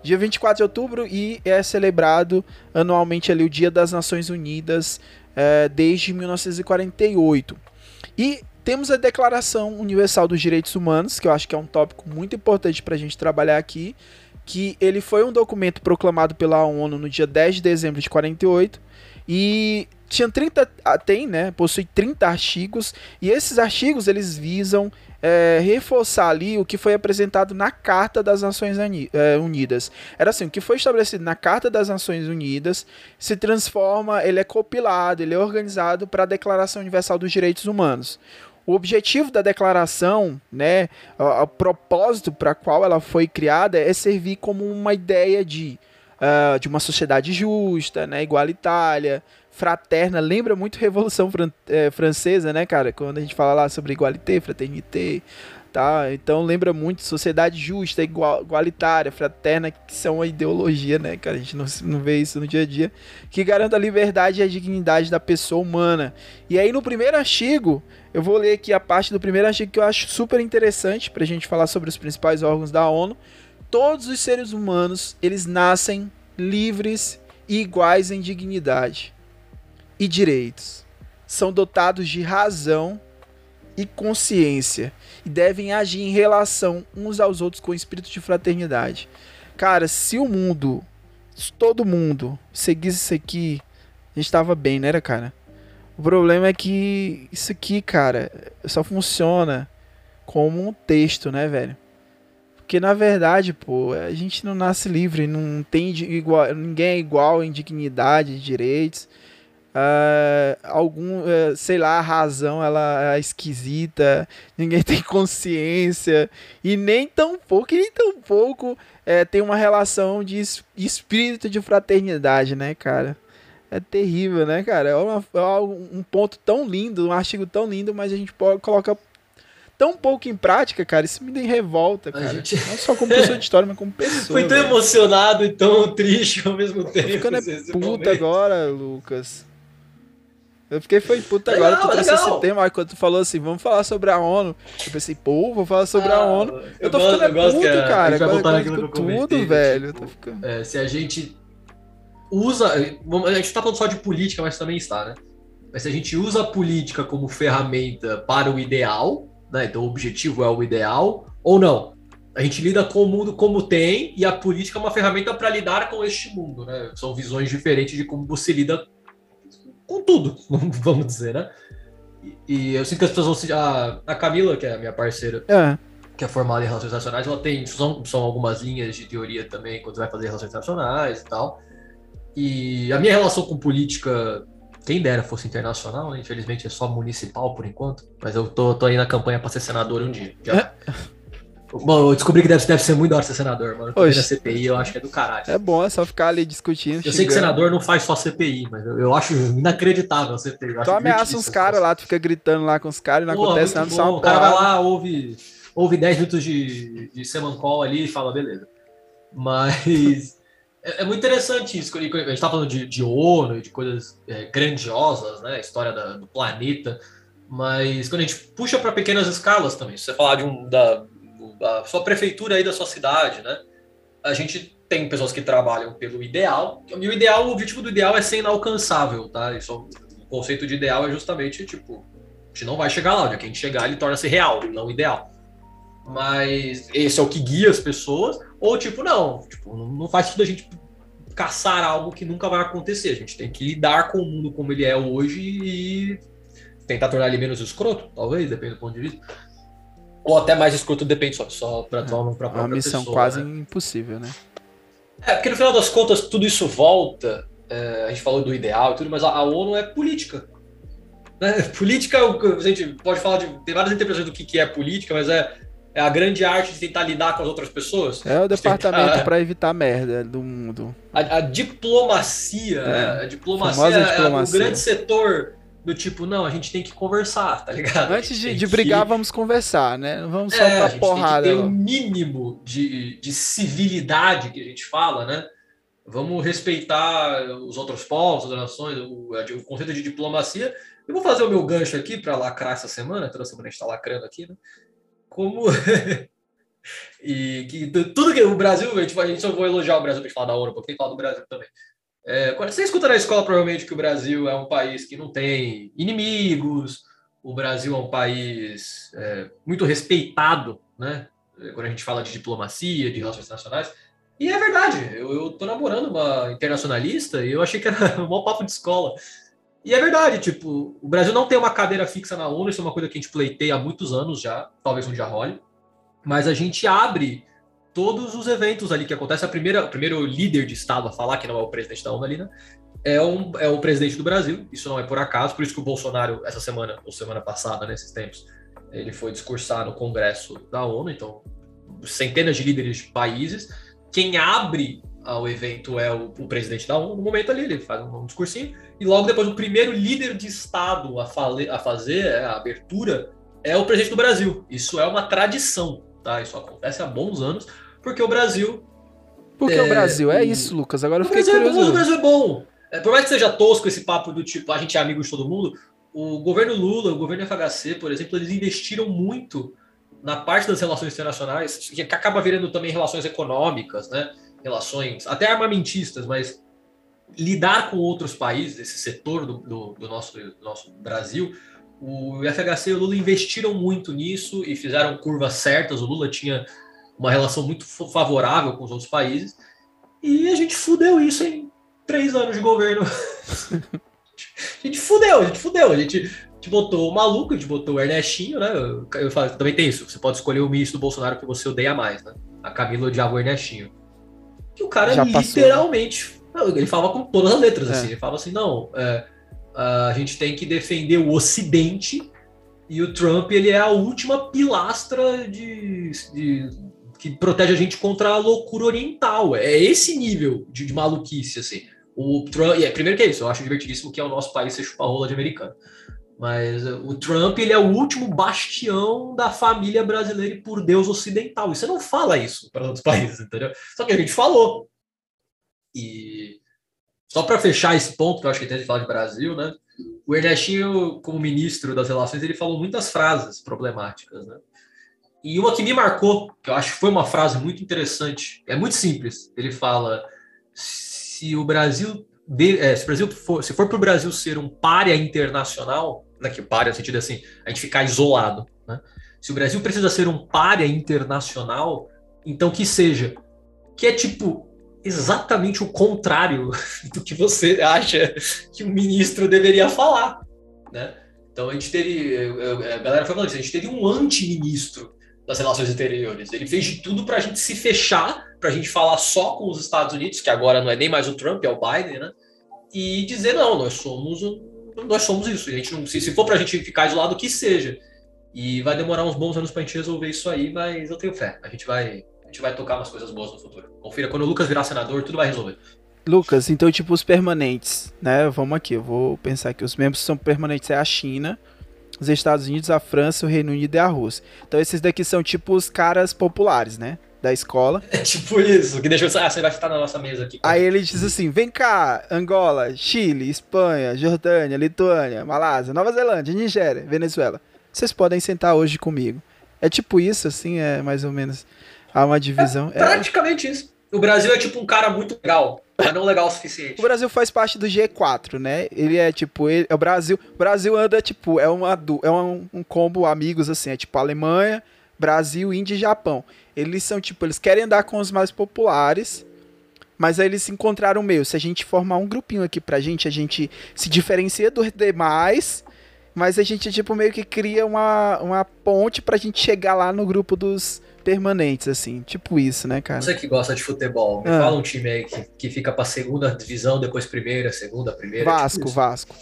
dia 24 de outubro e é celebrado anualmente ali o Dia das Nações Unidas é, desde 1948. E temos a Declaração Universal dos Direitos Humanos, que eu acho que é um tópico muito importante para a gente trabalhar aqui, que ele foi um documento proclamado pela ONU no dia 10 de dezembro de 48 e tinha 30 ah, tem, né, possui 30 artigos e esses artigos eles visam é, reforçar ali o que foi apresentado na Carta das Nações é, Unidas. Era assim, o que foi estabelecido na Carta das Nações Unidas se transforma, ele é compilado, ele é organizado para a Declaração Universal dos Direitos Humanos. O objetivo da declaração, né, o, propósito para qual ela foi criada é servir como uma ideia de, uh, de uma sociedade justa, né, igualitária, fraterna. Lembra muito Revolução Fran é, Francesa, né, cara? Quando a gente fala lá sobre igualité, fraternité, tá? Então lembra muito sociedade justa, igual, igualitária, fraterna, que são uma ideologia, né, cara? A gente não, não vê isso no dia a dia, que garanta a liberdade e a dignidade da pessoa humana. E aí no primeiro artigo, eu vou ler aqui a parte do primeiro artigo que eu acho super interessante para a gente falar sobre os principais órgãos da ONU. Todos os seres humanos, eles nascem livres iguais em dignidade e direitos. São dotados de razão e consciência e devem agir em relação uns aos outros com espírito de fraternidade. Cara, se o mundo, se todo mundo seguisse isso aqui, a gente tava bem, né, cara? O problema é que isso aqui, cara, só funciona como um texto, né, velho? Porque na verdade, pô, a gente não nasce livre, não tem igual, ninguém é igual em dignidade, direitos. Uh, algum, uh, sei lá, a razão ela é esquisita, ninguém tem consciência e nem tão pouco, nem tão pouco é, tem uma relação de espírito de fraternidade, né, cara? É terrível, né, cara? É, uma, é um ponto tão lindo, um artigo tão lindo, mas a gente pode colocar tão pouco em prática, cara, isso me dá revolta, cara. Gente... Não só como pessoa de história, mas como pessoa. Foi tão emocionado e tão triste ao mesmo tempo. Tô ficando é puta agora, Lucas. Eu fiquei foi puta legal, agora, tu trouxe esse tema, quando tu falou assim, vamos falar sobre a ONU. Eu pensei, pô, vou falar sobre ah, a ONU. Eu, eu tô gosto, ficando eu puto, a, cara. A agora, eu tudo, velho. Tipo, ficando... é, se a gente usa. A gente tá falando só de política, mas também está, né? Mas se a gente usa a política como ferramenta para o ideal, né? Então o objetivo é o ideal, ou não? A gente lida com o mundo como tem e a política é uma ferramenta para lidar com este mundo, né? São visões diferentes de como você lida com tudo, vamos dizer, né? E, e eu sinto que as pessoas vão a, a Camila, que é a minha parceira, é. que é formada em relações internacionais, ela tem são, são algumas linhas de teoria também quando vai fazer relações internacionais e tal. E a minha relação com política, quem dera fosse internacional, né? infelizmente é só municipal por enquanto, mas eu tô, tô aí na campanha para ser senador um dia. Já. Bom, eu descobri que deve, deve ser muito da hora ser senador, mano. Eu na CPI, eu acho que é do caralho. É bom, é só ficar ali discutindo. Eu xingando. sei que senador não faz só CPI, mas eu, eu acho inacreditável a CPI. Tu ameaça uns caras lá, tu fica gritando lá com os caras e não acontece nada, só O cara vai lá, ouve, ouve 10 minutos de, de Semancol ali e fala, beleza. Mas é, é, muito interessante isso. A gente tá falando de, de ONU e de coisas é, grandiosas, né? História da, do planeta. Mas quando a gente puxa para pequenas escalas também, se você falar de um, da, a sua prefeitura aí da sua cidade, né? A gente tem pessoas que trabalham pelo ideal, e o ideal, o objetivo do ideal é ser inalcançável, tá? Isso, o conceito de ideal é justamente, tipo, a gente não vai chegar lá, onde que a gente chegar ele torna-se real, não ideal. Mas esse é o que guia as pessoas, ou tipo, não, tipo, não faz tudo a gente caçar algo que nunca vai acontecer. A gente tem que lidar com o mundo como ele é hoje e tentar tornar ele menos escroto, talvez, depende do ponto de vista. Ou até mais escroto, depende só, só tua é, própria Uma missão pessoa, quase né? impossível, né? É, porque no final das contas tudo isso volta. É, a gente falou do ideal e tudo, mas a, a ONU é política. Né? Política, a gente pode falar de. Tem várias interpretações do que, que é política, mas é, é a grande arte de tentar lidar com as outras pessoas. É o departamento tentar... para evitar merda do mundo. A, a diplomacia, é. né? A diplomacia, diplomacia é o grande setor do tipo, não, a gente tem que conversar, tá ligado? Antes de, de brigar, que... vamos conversar, né? Vamos só é, pra porrada. Tem que ter o um mínimo de, de civilidade que a gente fala, né? Vamos respeitar os outros povos, as nações, o, o conceito de diplomacia. Eu vou fazer o meu gancho aqui para lacrar essa semana, toda semana a gente está lacrando aqui, né? Como. e que tudo que o Brasil, a gente, a gente só vou elogiar o Brasil, a gente falar da ONU, porque tem que falar do Brasil também. É, você escuta na escola provavelmente que o Brasil é um país que não tem inimigos, o Brasil é um país é, muito respeitado, né? Quando a gente fala de diplomacia, de relações internacionais. E é verdade, eu, tô namorando uma internacionalista e eu achei que era um bom papo de escola. E é verdade, tipo, o Brasil não tem uma cadeira fixa na ONU, isso é uma coisa que a gente pleiteia há muitos anos já, talvez um dia role. Mas a gente abre todos os eventos ali que acontecem. A primeira, o primeiro líder de Estado a falar, que não é o presidente da ONU ali, né? É, um, é o presidente do Brasil. Isso não é por acaso, por isso que o Bolsonaro, essa semana, ou semana passada, nesses tempos, ele foi discursar no Congresso da ONU. Então, centenas de líderes de países. Quem abre o evento é o, o, presidente da ONU. No momento ali, ele faz um, um, discursinho. E logo depois, o primeiro líder de Estado a, fale, a fazer é, a abertura é o presidente do Brasil. Isso é uma tradição tá? Isso acontece há bons anos, porque o Brasil. Porque é, o Brasil é isso, Lucas. Agora eu fiquei Brasil curioso. É bom, o Brasil é bom. É, por mais que seja tosco esse papo do tipo, a gente é amigo de todo mundo, o governo Lula, o governo FHC, por exemplo, eles investiram muito na parte das relações internacionais, que acaba virando também relações econômicas, né? Relações até armamentistas, mas lidar com outros países, esse setor do, do, do nosso, do nosso Brasil, o FHC e o Lula investiram muito nisso e fizeram curvas certas. O Lula tinha uma relação muito favorável com os outros países e a gente fudeu isso em três anos de governo. a gente fudeu, a gente fudeu. A gente, gente botou o maluco, a gente botou o Ernestinho, né? Eu, eu falo, também tem isso. Você pode escolher o ministro do Bolsonaro que você odeia mais, né? A Camila odiava o Ernestinho. Que o cara Já literalmente. Não, ele falava com todas as letras, é. assim. Ele falava assim: não, é, a gente tem que defender o Ocidente e o Trump ele é a última pilastra de, de que protege a gente contra a loucura oriental. É esse nível de, de maluquice, assim. O Trump, é, primeiro que é isso, eu acho divertidíssimo que é o nosso país ser chupa-rola de americano. Mas uh, o Trump, ele é o último bastião da família brasileira e por Deus ocidental. E você não fala isso para outros países, entendeu? Só que a gente falou. E só para fechar esse ponto, que eu acho que tem que falar de Brasil, né? O Ernestinho, como ministro das relações, ele falou muitas frases problemáticas, né? E uma que me marcou, que eu acho que foi uma frase muito interessante, é muito simples. Ele fala: se o Brasil, de, é, se o Brasil for, se for para o Brasil ser um párea internacional, né, que párea no sentido assim, a gente ficar isolado, né? Se o Brasil precisa ser um párea internacional, então que seja, que é tipo exatamente o contrário do que você acha que o ministro deveria falar, né? Então a gente teve, a galera foi falando isso, a gente teve um anti-ministro das relações exteriores. Ele fez de tudo para a gente se fechar, para a gente falar só com os Estados Unidos, que agora não é nem mais o Trump, é o Biden, né? E dizer não, nós somos nós somos isso. A gente não, se, se for para a gente ficar isolado, que seja. E vai demorar uns bons anos para a gente resolver isso aí, mas eu tenho fé. A gente vai, a gente vai tocar umas coisas boas no futuro. Confira, quando o Lucas virar senador, tudo vai resolver. Lucas, então tipo os permanentes, né? Vamos aqui, eu vou pensar que os membros são permanentes é a China, os Estados Unidos, a França, o Reino Unido e a Rússia. Então esses daqui são tipo os caras populares, né? Da escola. É tipo isso, que deixa eu... Ah, você vai estar na nossa mesa aqui. Aí ele diz assim: vem cá, Angola, Chile, Espanha, Jordânia, Lituânia, Malásia, Nova Zelândia, Nigéria, Venezuela. Vocês podem sentar hoje comigo. É tipo isso, assim, é mais ou menos. Há uma divisão. É praticamente é... isso. O Brasil é tipo um cara muito legal, mas não legal o suficiente. O Brasil faz parte do G4, né? Ele é tipo, ele, é o Brasil. O Brasil anda tipo, é, uma, é um, um combo amigos assim, é tipo Alemanha, Brasil, Índia e Japão. Eles são tipo, eles querem andar com os mais populares, mas aí eles se encontraram meio. Se a gente formar um grupinho aqui pra gente, a gente se diferencia dos demais, mas a gente tipo meio que cria uma, uma ponte pra gente chegar lá no grupo dos permanentes, assim. Tipo isso, né, cara? Você que gosta de futebol, me ah. fala um time aí que, que fica pra segunda divisão, depois primeira, segunda, primeira. Vasco, tipo Vasco.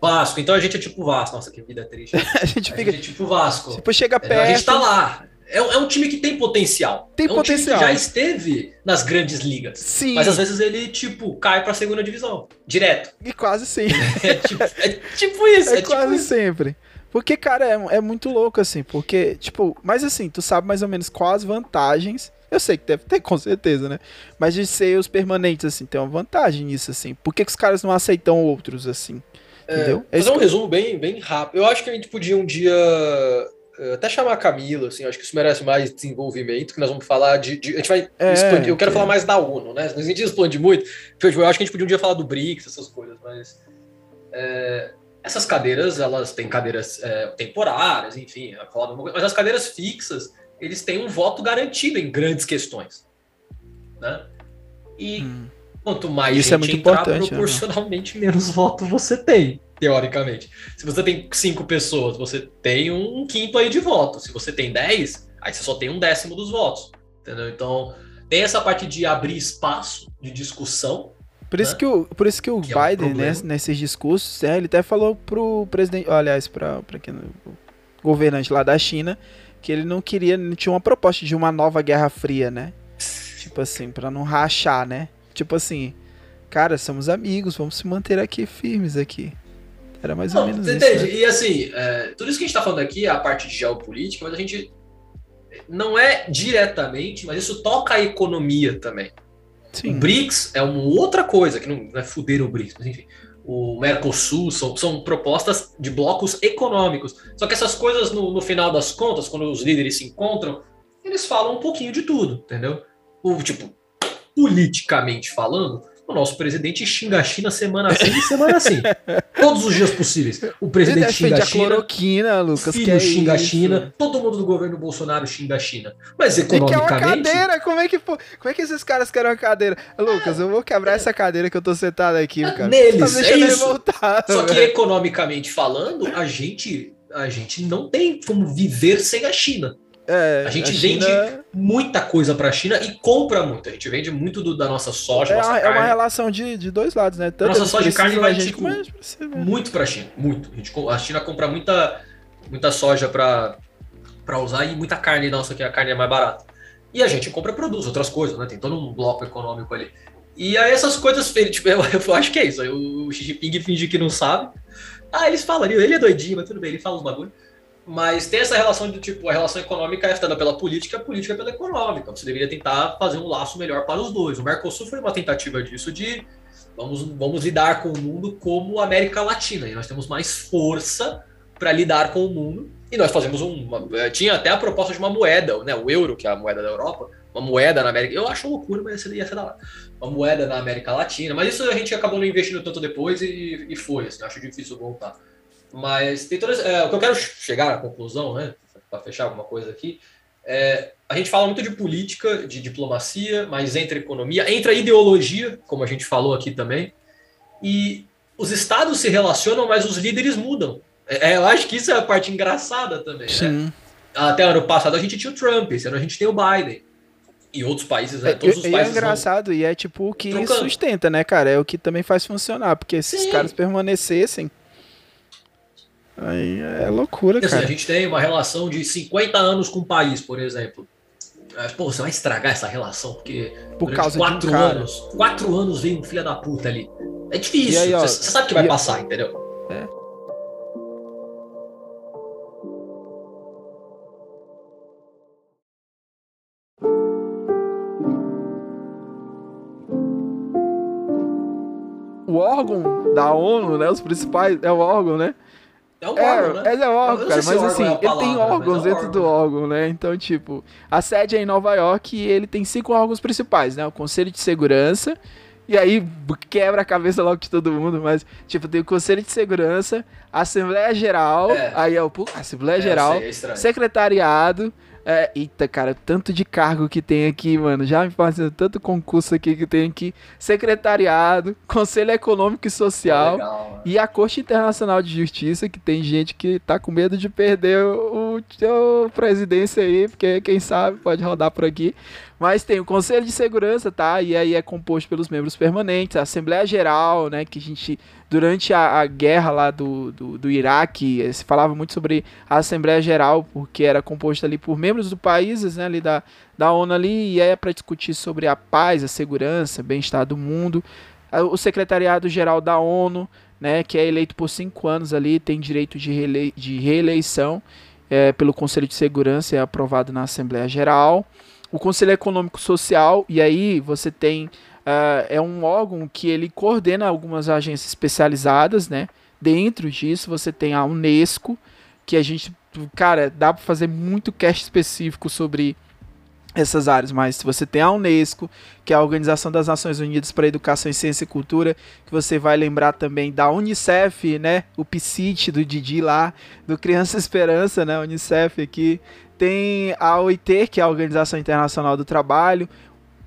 Vasco, então a gente é tipo Vasco. Nossa, que vida triste. a gente fica. A gente é tipo Vasco. Tipo, chega perto. A gente tá lá. É, é um time que tem potencial. Tem é um potencial. Time que já esteve nas grandes ligas. Sim. Mas às vezes ele, tipo, cai pra segunda divisão. Direto. E quase sim. é, tipo, é tipo isso. É, é quase tipo sempre. Isso. Porque, cara, é, é muito louco, assim, porque, tipo, mas assim, tu sabe mais ou menos quais vantagens. Eu sei que deve ter, com certeza, né? Mas de ser os permanentes, assim, tem uma vantagem nisso, assim. Por que, que os caras não aceitam outros, assim? É, entendeu? É, fazer um que... resumo bem, bem rápido. Eu acho que a gente podia um dia eh, até chamar a Camila, assim, acho que isso merece mais desenvolvimento, que nós vamos falar de. de a gente vai é, expandir. Eu quero falar mais da ONU, né? A gente expande muito. Tipo, eu acho que a gente podia um dia falar do BRICS, essas coisas, mas. É, essas cadeiras, elas têm cadeiras é, temporárias, enfim, mas as cadeiras fixas, eles têm um voto garantido em grandes questões. Né? E hum. quanto mais Isso é gente é muito entrar, né? proporcionalmente né? menos voto você tem, teoricamente. Se você tem cinco pessoas, você tem um quinto aí de voto. Se você tem dez, aí você só tem um décimo dos votos. Entendeu? Então, tem essa parte de abrir espaço de discussão por isso, né? que, o, por isso que o que Biden, é um né, nesses discursos, é, ele até falou pro presidente, aliás, para quem o governante lá da China, que ele não queria, não tinha uma proposta de uma nova Guerra Fria, né? tipo assim, para não rachar, né? Tipo assim, cara, somos amigos, vamos se manter aqui firmes aqui. Era mais não, ou menos entende? isso. Né? E assim, é, tudo isso que a gente tá falando aqui é a parte de geopolítica, mas a gente não é diretamente, mas isso toca a economia também. Sim. O BRICS é uma outra coisa, que não é fuder o BRICS, mas enfim. O Mercosul são, são propostas de blocos econômicos. Só que essas coisas, no, no final das contas, quando os líderes se encontram, eles falam um pouquinho de tudo, entendeu? O, tipo, politicamente falando, nosso presidente xinga a China semana sim e semana sim. Todos os dias possíveis. O presidente xinga a China. Lucas. Filho é xinga a? China. Todo mundo do governo Bolsonaro xinga a China. Mas Tem que é uma economicamente. cadeira, como é que como é que esses caras querem uma cadeira? Lucas, eu vou quebrar essa cadeira que eu tô sentado aqui, cara. Neles, tá é isso. revoltado, Só que velho. economicamente falando, a gente, a gente não tem como viver sem a China. É, A gente China vende muita coisa para a China e compra muito. A gente vende muito do- da nossa soja, É, nossa uma- é uma relação de, de dois lados, né? Tanto Nossa soja e carne vai, gente, tipo, a muito para a China, muito. A, gente a China compra muita, muita soja para para usar e muita carne nossa, que a carne é mais barata. E a gente compra produz outras coisas, né? Tem todo um bloco econômico ali. E aí essas coisas, tipo, eu, eu acho que é isso. Aí o Xi Jinping finge que não sabe. Ah, eles falam ali, ele é doidinho, mas tudo bem, ele fala os bagulho. Mas tem essa relação de tipo, a relação econômica é afetada pela política, a política é pela econômica. Você deveria tentar fazer um laço melhor para os dois. O Mercosul foi uma tentativa disso de vamos, vamos lidar com o mundo como América Latina. E nós temos mais força para lidar com o mundo. E nós fazemos um, uma. eh, Tinha até a proposta de uma moeda, né? O euro, que é a moeda da Europa, uma moeda na América. Eu acho loucura, mas ia ser da hora. Uma moeda na América Latina. Mas isso a gente acabou não investindo tanto depois e, e foi. Assim, acho difícil voltar. Mas tem todas. é, o que eu quero chegar à conclusão, né? Para fechar alguma coisa aqui. É, a gente fala muito de política, de diplomacia, mas entra economia, entra ideologia, como a gente falou aqui também. E os estados se relacionam, mas os líderes mudam. É, eu acho que isso é a parte engraçada também. Né? Até ano passado a gente tinha o Trump, esse ano a gente tem o Biden. E outros países, né? É, Todos os e é países. vão- engraçado e é tipo o que trocando. sustenta, né, cara? É o que também faz funcionar, porque se esses caras permanecessem aí é loucura, Assim, a cara. gente tem uma relação de 50 anos com o país, por exemplo. Pô, você vai estragar essa relação, porque Por causa de quatro um cara. anos, quatro anos veio um filho da puta ali. É difícil. Aí, ó, você, você sabe que vai e- passar, entendeu? O órgão da ONU, né, os principais é o órgão, né? É um É, órgão, né? ele é órgão, cara, se mas órgão assim, é a ele tem palavra, órgãos é um dentro do órgão, né? Então, tipo, a sede é em Nova York e ele tem cinco órgãos principais, né? O Conselho de Segurança, e aí quebra a cabeça logo de todo mundo, mas, tipo, tem o Conselho de Segurança, Assembleia Geral, É. aí é o Assembleia É, Geral, sei, é. Secretariado. É, eita, cara, tanto de cargo que tem aqui, mano. Já me fazendo tanto concurso aqui que tem aqui. Secretariado, Conselho Econômico e Social. Legal, né? E a Corte Internacional de Justiça, que tem gente que tá com medo de perder o, o, o presidência aí, porque quem sabe pode rodar por aqui. Mas tem o Conselho de Segurança, tá? E aí é composto pelos membros permanentes, a Assembleia Geral, né? Que a gente, durante a, a guerra lá do, do, do Iraque, eh, se falava muito sobre a Assembleia Geral, porque era composta ali por membros do países, né? Ali da, da ONU ali, e aí é para discutir sobre a paz, a segurança, bem-estar do mundo. Ah, O Secretariado Geral da ONU, né, que é eleito por cinco anos ali, tem direito de, reele de reeleição é, pelo Conselho de Segurança, é aprovado na Assembleia Geral. O Conselho Econômico Social, e aí você tem, ah, é um órgão que ele coordena algumas agências especializadas, né, dentro disso você tem a Unesco, que a gente, cara, dá para fazer muito cast específico sobre essas áreas, mas você tem a Unesco, que é a Organização das Nações Unidas para Educação, Ciência e Cultura, que você vai lembrar também da Unicef, né? O PSIT do Didi lá, do Criança Esperança, né? Unicef aqui. Tem a OIT, que é a Organização Internacional do Trabalho.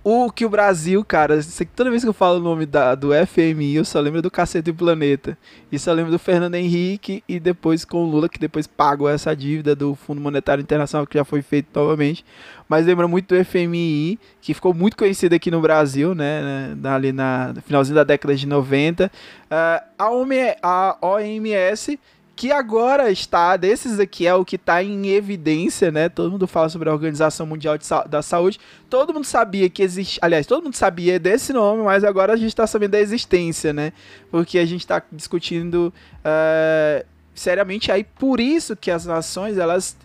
O que o Brasil, cara, toda vez que eu falo o nome da, do FMI, eu só lembro do Cacete e Planeta. E só lembro do Fernando Henrique e depois com o Lula, que depois pagou essa dívida do Fundo Monetário Internacional, que já foi feito novamente. Mas lembra muito do FMI, que ficou muito conhecido aqui no Brasil, né? né, Ali na no finalzinho da década de 90. Ah, a, OMS, a OMS, que agora está, desses aqui é o que está em evidência, né? Todo mundo fala sobre a Organização Mundial Sa- da Saúde. Todo mundo sabia que existe, aliás, todo mundo sabia desse nome, mas agora a gente está sabendo da existência, né? Porque a gente está discutindo ah, seriamente aí por isso que as nações elas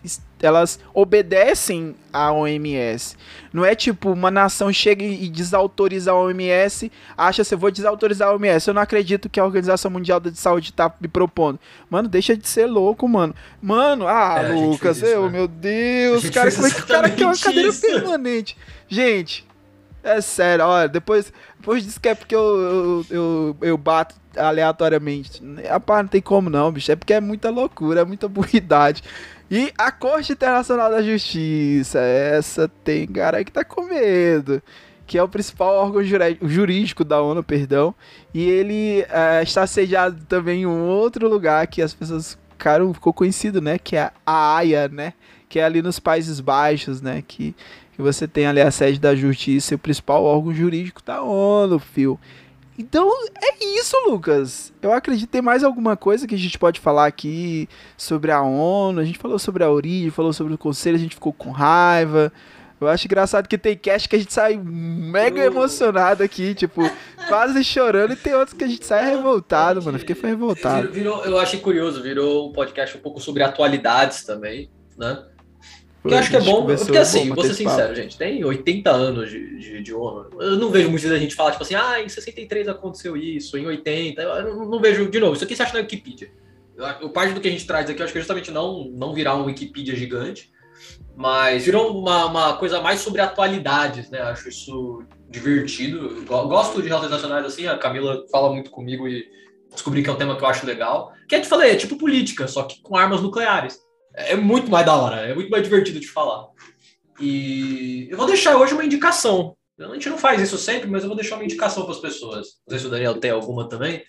elas obedecem à OMS. Não é tipo uma nação chega e desautoriza a OMS, acha se eu vou desautorizar a OMS. Eu não acredito que a Organização Mundial da Saúde tá me propondo. Mano, deixa de ser louco, mano. Mano, ah, É, Lucas, fez isso, eu, né? meu Deus, cara, como é que o cara quer uma cadeira isso. permanente? Gente, É sério, olha, depois, depois disso que é porque eu, eu, eu, eu bato aleatoriamente. Rapaz, não tem como não, bicho. É porque é muita loucura, é muita burridade. E a Corte Internacional da Justiça, essa tem cara que tá com medo. Que é o principal órgão jurídico da ONU, perdão. E ele é, está sediado também em um outro lugar que as pessoas ficaram, ficou conhecido, né? Que é a AIA, né? Que é ali nos Países Baixos, né? Que, que você tem ali a sede da justiça e o principal órgão jurídico da ONU, fio. Então é isso, Lucas. Eu acredito que tem mais alguma coisa que a gente pode falar aqui sobre a ONU. A gente falou sobre a origem, falou sobre o conselho, a gente ficou com raiva. Eu acho engraçado que tem cast que a gente sai mega emocionado aqui, tipo, quase chorando, e tem outros que a gente sai revoltado, mano. Fiquei foi revoltado. Virou, eu achei curioso, virou um podcast um pouco sobre atualidades também, né? Porque eu acho que é bom, porque assim, vou ser sincero, papo. gente, tem 80 anos de, de, de, ONU. Eu não vejo muita gente falar, tipo assim, ah, em 63 aconteceu isso, em 80. Eu não, não vejo, de novo, isso aqui você acha na Wikipedia. Eu, parte do que a gente traz aqui, eu acho que é justamente não, não virar um Wikipedia gigante, mas virou uma, uma coisa mais sobre atualidades, né? Acho isso divertido. Gosto de relações nacionais assim, a Camila fala muito comigo e descobri que é um tema que eu acho legal. Que é de falei, é tipo política, só que com armas nucleares é muito mais da hora, é muito mais divertido de falar. E eu vou deixar hoje uma indicação. A gente não faz isso sempre, mas eu vou deixar uma indicação para as pessoas. Não sei se o Daniel tem alguma também.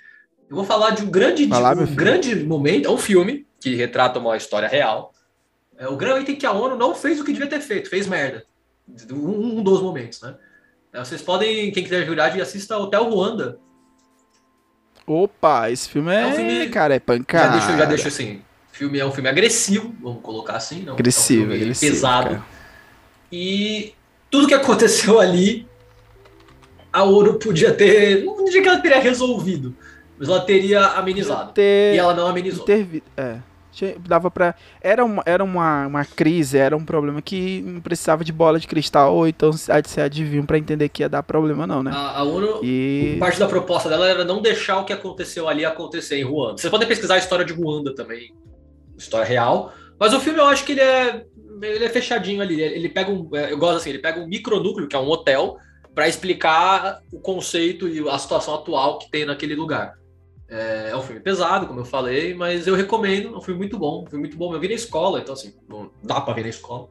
Eu vou falar de um grande, falar, um grande momento, é um filme que retrata uma história real. É o grande item que a ONU não fez o que devia ter feito, fez merda. Um, um dos momentos, né? É, vocês podem, quem quiser verdade, assista Hotel Ruanda. Opa, esse filme é, é um filme, cara, é pancada. Já deixo, já deixo assim, filme é um filme agressivo, vamos colocar assim, não? Agressivo, é um agressivo, pesado. Cara. E tudo que aconteceu ali, a Ouro podia ter, não diria que ela teria resolvido, mas ela teria amenizado. Ter... E ela não amenizou. Ter... É. Dava para era uma, era uma, uma crise, era um problema que não precisava de bola de cristal ou então se adivinham para entender que ia dar problema não, né? A, a ONU, e... parte da proposta dela era não deixar o que aconteceu ali acontecer em Ruanda. Vocês podem pesquisar a história de Ruanda também, história real. Mas o filme eu acho que ele é, ele é fechadinho ali. Ele pega um. É, eu gosto assim, ele pega um micronúcleo, que é um hotel, para explicar o conceito e a situação atual que tem naquele lugar. É, é, um filme pesado, como eu falei, mas eu recomendo. É um filme muito bom. Um filme muito bom. Eu vi na escola, então assim, não dá pra ver na escola.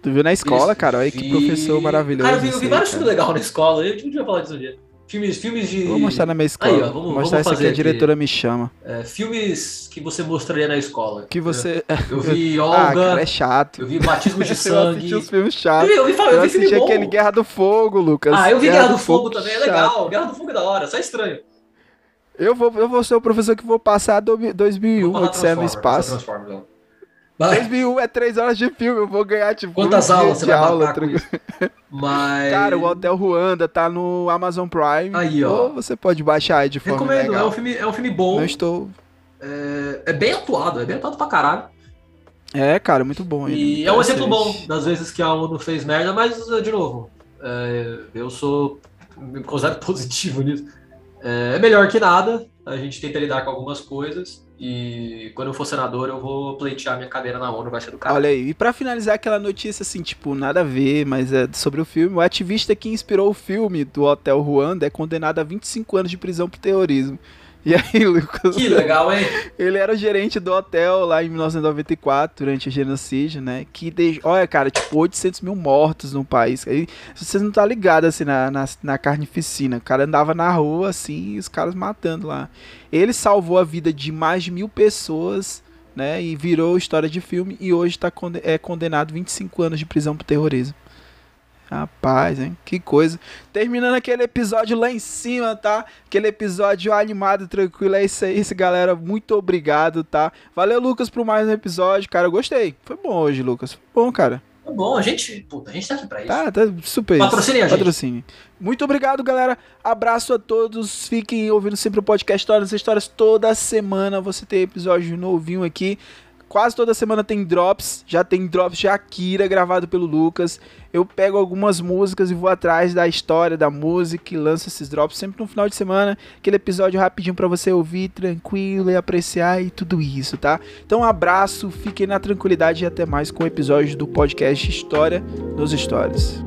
Tu viu na escola, Isso, cara? Olha vi... que professor maravilhoso. Cara, eu vi, eu vi vários filmes legais na escola. Eu tinha falar disso um dia. Filmes, filmes de. Vou mostrar na minha escola. Aí, ó, vamos, Vou mostrar vamos isso aqui, a diretora me chama. É, filmes que você mostraria na escola. Que você. Eu, eu vi Olga. ah, cara, é chato. Eu vi Batismo de Sangue. eu os filmes chatos. Eu, vi, eu, vi, eu, vi assisti aquele Guerra do Fogo, Lucas. Ah, eu vi Guerra, Guerra do, do, Fogo, Fogo também, é legal. Guerra do Fogo é da hora, só é estranho. Eu vou, eu vou ser o professor que vou passar 2001, Odisseia no Espaço. 2001 é 3 horas de filme, eu vou ganhar tipo. Quantas aulas você vai aula, Mas. Cara, o Hotel Ruanda tá no Amazon Prime. Aí, ó. Ou você pode baixar aí de forma Recomendo, legal. É um filme, é um filme bom. Não estou. É, é bem atuado, é bem atuado pra caralho. É, cara, muito bom. E é um exemplo bom das vezes que a ONU fez merda, mas, de novo, é, eu sou. me considero positivo nisso. É, é melhor que nada, a gente tenta lidar com algumas coisas. E quando eu for senador, eu vou pleitear minha cadeira na ONU, vai ser do cara. Olha aí, e pra finalizar aquela notícia assim, tipo, nada a ver, mas é sobre o filme, o ativista que inspirou o filme do Hotel Ruanda é condenado a 25 anos de prisão por terrorismo. E aí, Lucas. Que legal, hein? Ele era o gerente do hotel lá em 1994, durante o genocídio, né? Que, de... olha, cara, tipo, 800 mil mortos no país. Aí, vocês não tá ligado, assim, na, na, na carnificina. O cara andava na rua, assim, e os caras matando lá. Ele salvou a vida de mais de mil pessoas, né? E virou história de filme. E hoje tá conde... é condenado a 25 anos de prisão por terrorismo. Rapaz, hein? Que coisa. Terminando aquele episódio lá em cima, tá? Aquele episódio animado, tranquilo. É isso aí, galera. Muito obrigado, tá? Valeu, Lucas, por mais um episódio. Cara, eu gostei. Foi bom hoje, Lucas. Foi bom, cara. Foi bom, a gente, puta, a gente tá aqui pra isso. Tá, tá super. Patrocine a gente. Patrocine. Muito obrigado, galera. Abraço a todos. Fiquem ouvindo sempre o podcast Histórias Histórias toda semana. Você tem episódio novinho aqui. Quase toda semana tem drops. Já tem drops de Akira gravado pelo Lucas. Eu pego algumas músicas e vou atrás da história da música e lanço esses drops sempre no final de semana. Aquele episódio rapidinho para você ouvir tranquilo e apreciar e tudo isso, tá? Então, um abraço, fiquem na tranquilidade e até mais com o episódio do podcast História nos Stories.